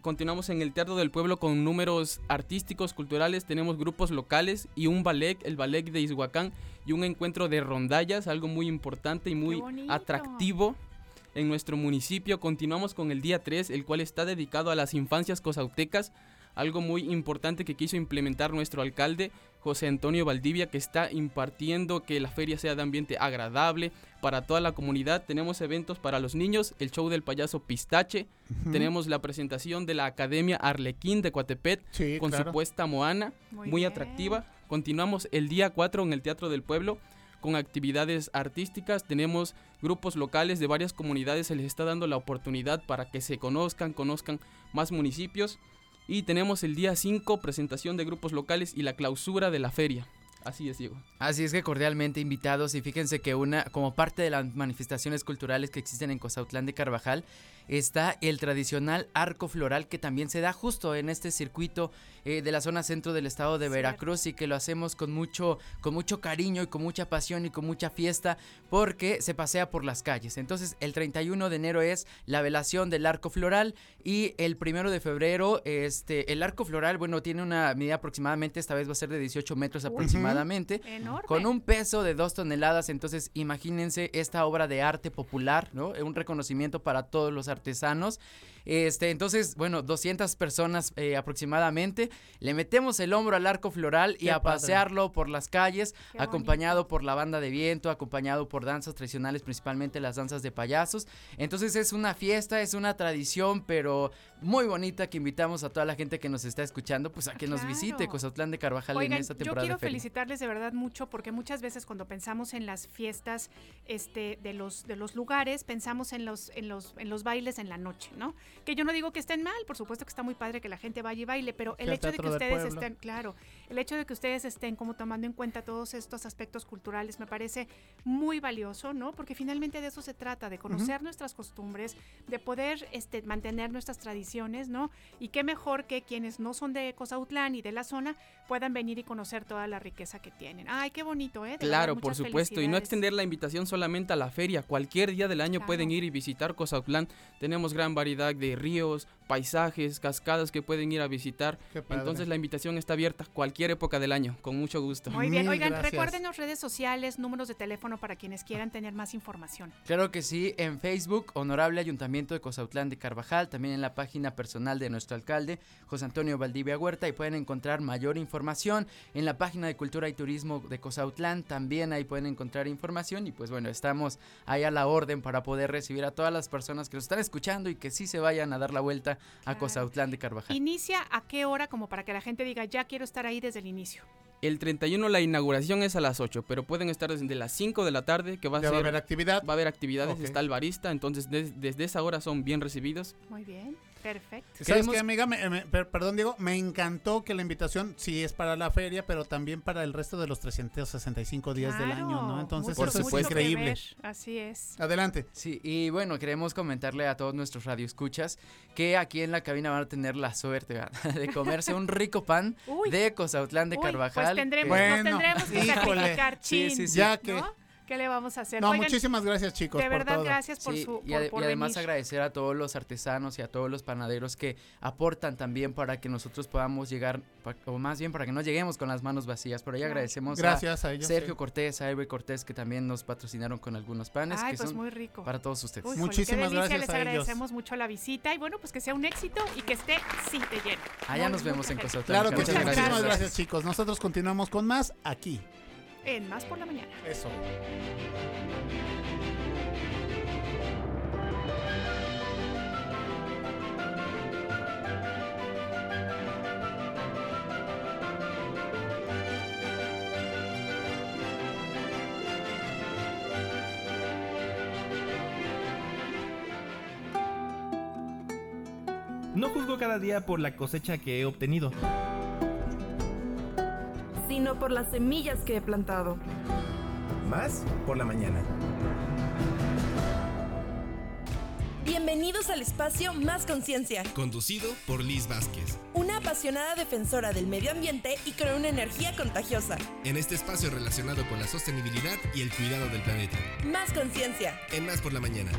Continuamos en el Teatro del Pueblo con números artísticos, culturales. Tenemos grupos locales y un ballet, el ballet de Izhuacán, y un encuentro de rondallas, algo muy importante y muy atractivo en nuestro municipio. Continuamos con el día 3, el cual está dedicado a las infancias cosautecas, algo muy importante que quiso implementar nuestro alcalde José Antonio Valdivia, que está impartiendo que la feria sea de ambiente agradable para toda la comunidad. Tenemos eventos para los niños, el show del payaso Pistache, tenemos la presentación de la Academia Arlequín de Coatepet Sí, con claro. su puesta Moana, Muy muy, atractiva. Continuamos el día 4 en el Teatro del Pueblo con actividades artísticas. Tenemos grupos locales de varias comunidades, se les está dando la oportunidad para que se conozcan, conozcan más municipios. Y tenemos el día 5 presentación de grupos locales y la clausura de la feria. Así es, Diego. Así es que cordialmente invitados y fíjense que una como parte de las manifestaciones culturales que existen en Cozautlán de Carvajal está el tradicional arco floral que también se da justo en este circuito eh, de la zona centro del estado de Veracruz y que lo hacemos con mucho con mucho cariño y con mucha pasión y con mucha fiesta porque se pasea por las calles. Entonces el 31 de enero es la velación del arco floral y el primero de febrero este el arco floral bueno tiene una medida aproximadamente esta vez va a ser de 18 metros aproximadamente con un peso de dos toneladas. Entonces, imagínense esta obra de arte popular, ¿no? Un reconocimiento para todos los artesanos. Este, entonces, bueno, 200 personas eh, aproximadamente. Le metemos el hombro al arco floral y a padre. pasearlo por las calles, Qué acompañado por la banda de viento, acompañado por danzas tradicionales, principalmente las danzas de payasos. Entonces, es una fiesta, es una tradición, pero muy bonita que invitamos a toda la gente que nos está escuchando, pues a que nos visite. Cozatlán de Carvajal en esta yo temporada quiero de feria. felicitarles de verdad mucho porque muchas veces cuando pensamos en las fiestas este, de, los, de los lugares, pensamos en los, en, los, en los bailes en la noche, ¿no? Que yo no digo que estén mal, por supuesto que está muy padre que la gente vaya y baile, pero el hecho de que ustedes estén, claro, el hecho de que ustedes estén como tomando en cuenta todos estos aspectos culturales me parece muy valioso, ¿no? Porque finalmente de eso se trata, de conocer nuestras costumbres, de poder este, mantener nuestras tradiciones, ¿no? Y qué mejor que quienes no son de Cozautlán y de la zona puedan venir y conocer toda la riqueza que tienen. Ay, qué bonito, ¿eh? De Claro, verdad, por supuesto, y no extender la invitación solamente a la feria. Cualquier día del año Claro. pueden ir y visitar Cozautlán. Tenemos gran variedad de ríos, paisajes, cascadas que pueden ir a visitar. Qué padre. Entonces la invitación está abierta cualquier época del año, con mucho gusto. Muy bien, Mil oigan, gracias. recuérdenos redes sociales, números de teléfono para quienes quieran tener más información. Claro que sí, en Facebook, Honorable Ayuntamiento de Cozautlán de Carvajal, también en la página personal de nuestro alcalde, José Antonio Valdivia Huerta, y pueden encontrar mayor información en la página de Cultura y Turismo de Cozautlán, también ahí pueden encontrar información y pues bueno, estamos ahí a la orden para poder recibir a todas las personas que nos están escuchando y que sí se vayan a dar la vuelta a Cozautlán de Carvajal. ¿Inicia a qué hora como para que la gente diga, ya quiero estar ahí desde el inicio? El 31 la inauguración es a las 8, pero pueden estar desde las 5 de la tarde, que va a Ya ser... va a haber actividad. Va a haber actividades, Ok. está el barista, entonces des- desde esa hora son bien recibidos. Muy bien, perfecto. ¿Sabes Queremos- qué, amiga? Me- me- per- perdón, Diego. Me encantó que la invitación sí es para la feria, pero también para el resto de los 365 días del año, ¿no? Entonces, mucho, eso es increíble. Así es. Adelante. Sí, y bueno, queremos comentarle a todos nuestros radioescuchas que aquí en la cabina van a tener la suerte ¿verdad? [laughs] de comerse un rico pan de Cozautlán de Uy, Carvajal. Pues tendremos, que- nos tendremos que sacrificar, Sí, chin, sí, sí. Ya que- ¿no? ¿Qué le vamos a hacer? No, Oigan, muchísimas gracias, chicos. de por verdad, todo. gracias por Sí, su y, por- ade- por y además venir. agradecer a todos los artesanos y a todos los panaderos que aportan también para que nosotros podamos llegar, o más bien para que no lleguemos con las manos vacías. Por ahí Claro. agradecemos Gracias a ellos, Sergio sí. Cortés, a Ever Cortés, que también nos patrocinaron con algunos panes Ay, que pues son muy rico. para todos ustedes. Uy, Muchísimas gracias les a ellos. agradecemos mucho la visita y bueno, pues que sea un éxito y que esté sí de lleno. Allá Muy- nos vemos en. Cozautlán. Claro que sí. Muchas Muchísimas gracias, chicos. Nosotros continuamos con más aquí. En Más por la Mañana. Eso. No juzgo cada día por la cosecha que he obtenido. Sino por las semillas que he plantado. Más por la mañana. Bienvenidos al espacio Más Conciencia, Conducido por Liz Vázquez. una apasionada defensora del medio ambiente y con una energía contagiosa. En este espacio relacionado con la sostenibilidad y el cuidado del planeta. Más Conciencia. En Más por la Mañana.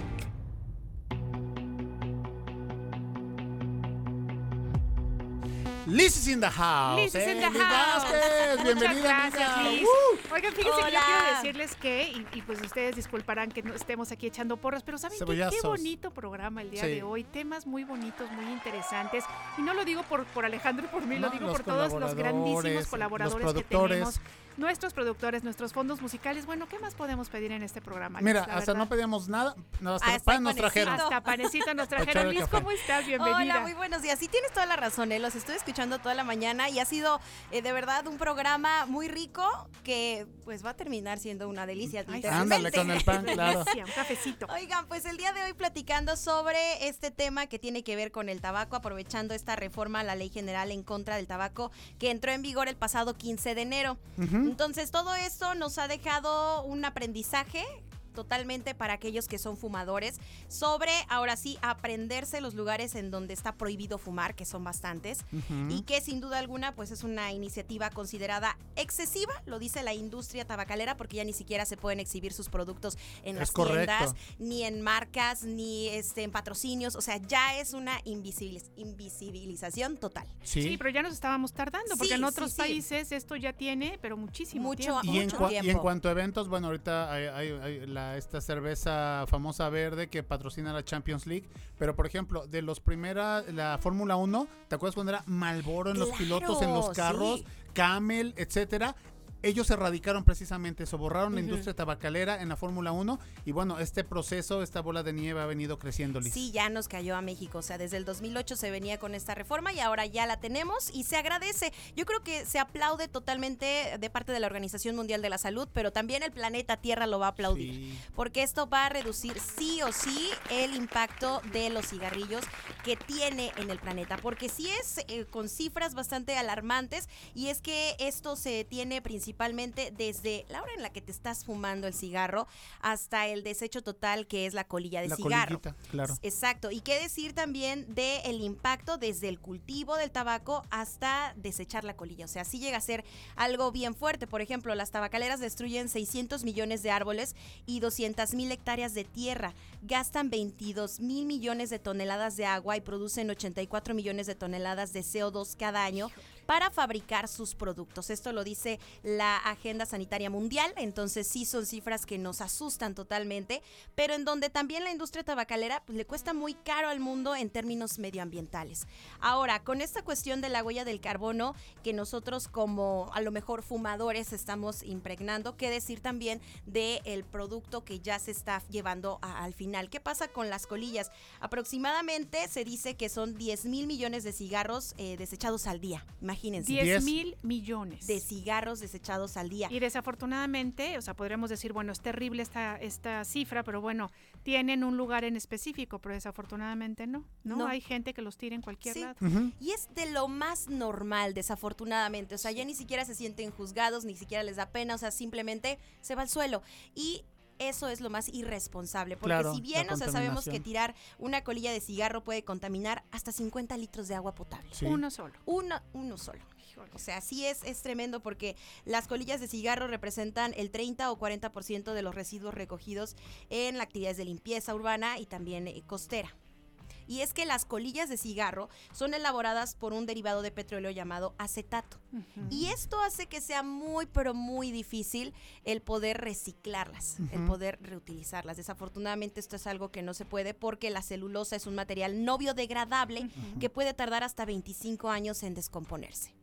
Liz is in the house. Liz is in Eh, the Liz house. Vázquez, [laughs] Muchas bienvenida, gracias, amiga. Liz. ¡Uh! Oigan, fíjense que yo quiero decirles que, y, y pues ustedes disculparán que no estemos aquí echando porras, pero ¿saben qué? qué bonito programa el día Sí. de hoy? Temas muy bonitos, muy interesantes. Y no lo digo por, por Alejandro y por mí, No, lo digo por todos los grandísimos colaboradores, los que tenemos. Nuestros productores, nuestros fondos musicales. Bueno, ¿qué más podemos pedir en este programa? Mira, la hasta verdad? no pedíamos nada. No, hasta Ah, pan nos trajeron. Hasta panecito nos [laughs] trajeron. Liz. ¿cómo estás? Bienvenida. Hola, muy buenos días. Sí, tienes toda la razón, ¿eh? los estoy escuchando toda la mañana y ha sido eh, de verdad un programa muy rico que pues va a terminar siendo una delicia. Ay. Ándale con el pan, [laughs] claro. Un cafecito. Oigan, pues el día de hoy platicando sobre este tema que tiene que ver con el tabaco, aprovechando esta reforma a la Ley General en contra del tabaco que entró en vigor el pasado 15 de enero. Entonces, todo esto nos ha dejado un aprendizaje totalmente para aquellos que son fumadores sobre ahora sí aprenderse los lugares en donde está prohibido fumar que son bastantes y que sin duda alguna pues es una iniciativa considerada excesiva lo dice la industria tabacalera porque ya ni siquiera se pueden exhibir sus productos en Es las correcto. tiendas ni en marcas ni este en patrocinios o sea ya es una invisibiliz- invisibilización total Sí. pero ya nos estábamos tardando, porque Sí, en otros sí. países esto ya tiene, pero muchísimo Mucho- tiempo. Y en, cua- y en cuanto a eventos, bueno, ahorita hay, hay- hay la, esta cerveza famosa verde que patrocina la Champions League, pero por ejemplo, de los primeras, la Fórmula 1, ¿te acuerdas cuando era Malboro en los pilotos, en los sí. carros, Camel, etcétera? Ellos erradicaron precisamente eso, borraron la Ujú. industria tabacalera en la Fórmula 1 y bueno, este proceso, esta bola de nieve ha venido creciendo, Liz. Sí, ya nos cayó a México. O sea, desde el 2008 se venía con esta reforma y ahora ya la tenemos y se agradece. Yo creo que se aplaude totalmente de parte de la Organización Mundial de la Salud, pero también el planeta Tierra lo va a aplaudir. Porque esto va a reducir sí o sí el impacto de los cigarrillos que tiene en el planeta. Porque sí es eh, con cifras bastante alarmantes y es que esto se tiene principalmente desde la hora en la que te estás fumando el cigarro hasta el desecho total que es la colilla de La cigarro. claro. Exacto. Y qué decir también del el impacto desde el cultivo del tabaco hasta desechar la colilla. O sea, sí llega a ser algo bien fuerte. Por ejemplo, las tabacaleras destruyen 600 millones de árboles y 200 mil hectáreas de tierra. Gastan 22 mil millones de toneladas de agua y producen 84 millones de toneladas de CO2 cada año para fabricar sus productos. Esto lo dice la Agenda Sanitaria Mundial, entonces sí son cifras que nos asustan totalmente, pero en donde también la industria tabacalera pues, le cuesta muy caro al mundo en términos medioambientales. Ahora, con esta cuestión de la huella del carbono que nosotros como a lo mejor fumadores estamos impregnando, qué decir también del producto que ya se está llevando al final. ¿Qué pasa con las colillas? Aproximadamente se dice que son 10 mil millones de cigarros eh, desechados al día. Imagínense. 10 mil millones. de cigarros desechados al día. Y desafortunadamente, o sea, podríamos decir, bueno, es terrible esta, esta cifra, pero bueno, tienen un lugar en específico, pero desafortunadamente no. No, No. hay gente que los tira en cualquier Sí. lado. Y es de lo más normal, desafortunadamente. O sea, ya ni siquiera se sienten juzgados, ni siquiera les da pena, o sea, simplemente se va al suelo. Y eso es lo más irresponsable, porque Claro, si bien, o sea, sabemos que tirar una colilla de cigarro puede contaminar hasta 50 litros de agua potable. Sí. Uno solo. Uno, uno solo. O sea, sí es, es tremendo porque las colillas de cigarro representan el 30 o 40% de los residuos recogidos en las actividades de limpieza urbana y también eh, costera. Y es que las colillas de cigarro son elaboradas por un derivado de petróleo llamado acetato. Y esto hace que sea muy, pero muy difícil el poder reciclarlas, el poder reutilizarlas. Desafortunadamente esto es algo que no se puede porque la celulosa es un material no biodegradable que puede tardar hasta 25 años en descomponerse.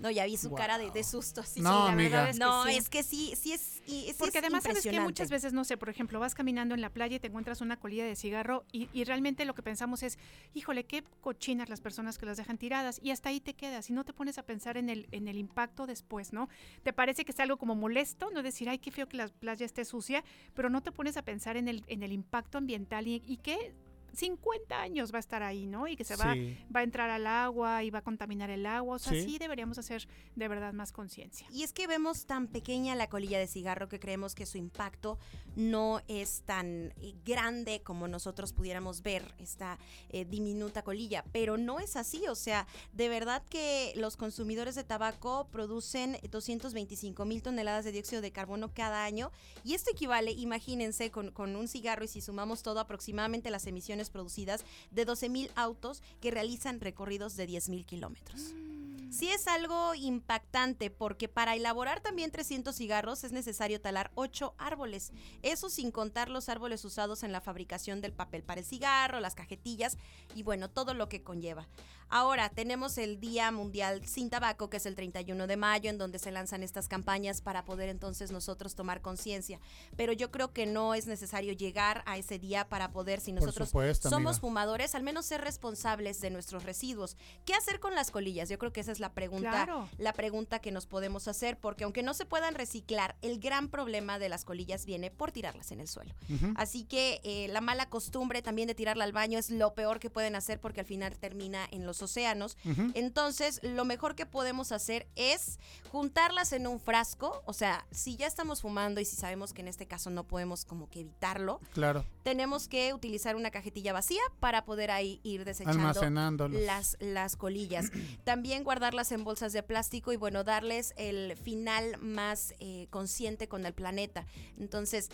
No, ya vi su cara de, de susto. Sí, No, sí, la verdad amiga. es que no, es que sí, sí es, y- sí Porque es además sabes que muchas veces, no sé, por ejemplo, vas caminando en la playa y te encuentras una colilla de cigarro y, y realmente lo que pensamos es, híjole, qué cochinas las personas que las dejan tiradas y hasta ahí te quedas y no te pones a pensar en el, en el impacto después, ¿no? Te parece que es algo como molesto, no decir, ay, qué feo que la playa esté sucia, pero no te pones a pensar en el, en el impacto ambiental y, y que 50 años va a estar ahí, ¿no? Y que se va, Sí. va a entrar al agua y va a contaminar el agua. O sea, Sí. sí deberíamos hacer de verdad más conciencia. Y es que vemos tan pequeña la colilla de cigarro que creemos que su impacto no es tan eh, grande como nosotros pudiéramos ver esta eh, diminuta colilla, pero no es así, o sea, de verdad que los consumidores de tabaco producen 225 mil toneladas de dióxido de carbono cada año y esto equivale, imagínense, con, con un cigarro y si sumamos todo, aproximadamente las emisiones producidas de 12 mil autos que realizan recorridos de 10 mil kilómetros. Sí es algo impactante porque para elaborar también 300 cigarros es necesario talar 8 árboles. Eso sin contar los árboles usados en la fabricación del papel para el cigarro, las cajetillas y bueno, todo lo que conlleva. Ahora tenemos el Día Mundial sin Tabaco, que es el 31 de mayo, en donde se lanzan estas campañas para poder entonces nosotros tomar conciencia. Pero yo creo que no es necesario llegar a ese día para poder, si nosotros supuesto, somos amiga. fumadores, al menos ser responsables de nuestros residuos. ¿Qué hacer con las colillas? Yo creo que esa es la pregunta, Claro. la pregunta que nos podemos hacer, porque aunque no se puedan reciclar, el gran problema de las colillas viene por tirarlas en el suelo. Así que eh, la mala costumbre también de tirarla al baño es lo peor que pueden hacer porque al final termina en los océanos. Entonces, lo mejor que podemos hacer es juntarlas en un frasco, o sea, si ya estamos fumando y si sabemos que en este caso no podemos como que evitarlo, Claro. tenemos que utilizar una cajetilla vacía para poder ahí ir desechando las, las colillas. También guardarlas en bolsas de plástico y bueno, darles el final más eh, consciente con el planeta. Entonces,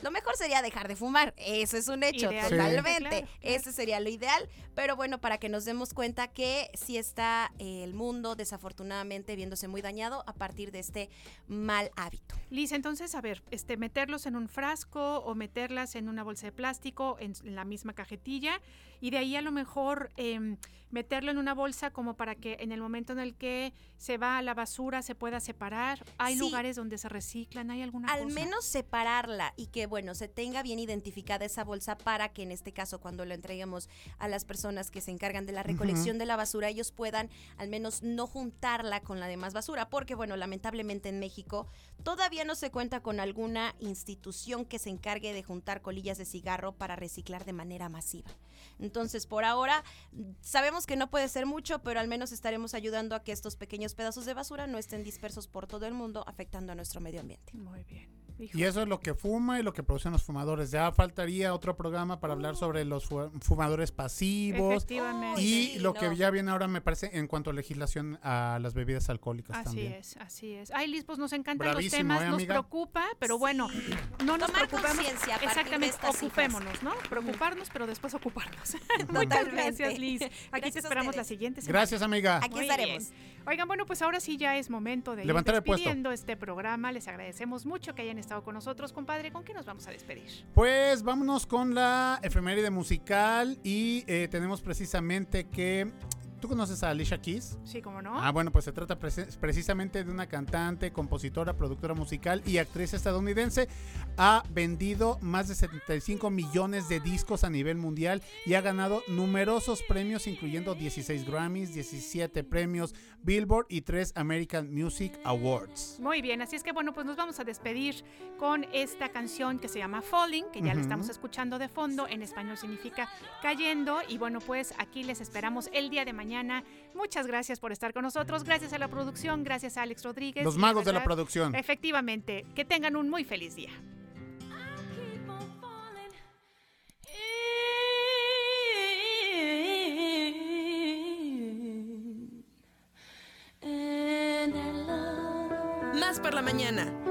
lo mejor sería dejar de fumar, eso es un hecho, totalmente. claro, Ese sería lo ideal, pero bueno, para que nos demos cuenta que sí está eh, el mundo desafortunadamente viéndose muy dañado a partir de este mal hábito. Liz, entonces, a ver, este, meterlos en un frasco o meterlas en una bolsa de plástico, en la misma cajetilla, y de ahí a lo mejor em, meterlo en una bolsa como para que en el momento en el que se va a la basura se pueda separar. Hay Sí. lugares donde se reciclan, hay alguna Al cosa? menos separarla y que, bueno, se tenga bien identificada esa bolsa para que en este caso, cuando lo entreguemos a las personas que se encargan de la recolección de la basura, ellos puedan al menos no juntarla con la demás basura, porque, bueno, lamentablemente en México todavía no se cuenta con alguna institución que se encargue de juntar colillas de cigarro para reciclar de manera masiva. Entonces, por ahora, sabemos que no puede ser mucho, pero al menos estaremos ayudando a que estos pequeños pedazos de basura no estén dispersos por todo el mundo, afectando a nuestro medio ambiente. Muy bien. Y eso es lo que fuma y lo que producen los fumadores. Ya faltaría otro programa para hablar sobre los fu- fumadores pasivos. Efectivamente. Y Sí, lo no. que ya viene ahora, me parece, en cuanto a legislación a las bebidas alcohólicas Así también. es, así es. Ay, Liz, pues nos encantan Bravísimo, los temas, ¿eh, nos preocupa, pero bueno, no nos Tomar preocupemos. Exactamente, cifras. ocupémonos, ¿no? Preocuparnos, pero después ocuparnos. [laughs] Muchas gracias, Liz. Aquí Gracias te esperamos la siguiente semana. Gracias, amiga. Aquí Muy estaremos. bien. Oigan, bueno, pues ahora sí ya es momento de Levantar ir despidiendo este programa. Les agradecemos mucho que hayan estado con nosotros, compadre. ¿Con qué nos vamos a despedir? Pues vámonos con la efeméride musical y eh, tenemos precisamente que... ¿Tú conoces a Alicia Keys? Sí, ¿cómo no? Ah, bueno, pues se trata preci- precisamente de una cantante, compositora, productora musical y actriz estadounidense. Ha vendido más de 75 millones de discos a nivel mundial y ha ganado numerosos premios, incluyendo 16 Grammys, 17 premios Billboard y 3 American Music Awards. Muy bien, así es que bueno, pues nos vamos a despedir con esta canción que se llama Falling, que ya la estamos escuchando de fondo, en español significa cayendo y bueno, pues aquí les esperamos el día de mañana. Muchas gracias por estar con nosotros, gracias a la producción, gracias a Alex Rodríguez. Los magos de la producción. Efectivamente, que tengan un muy feliz día. Más por la mañana.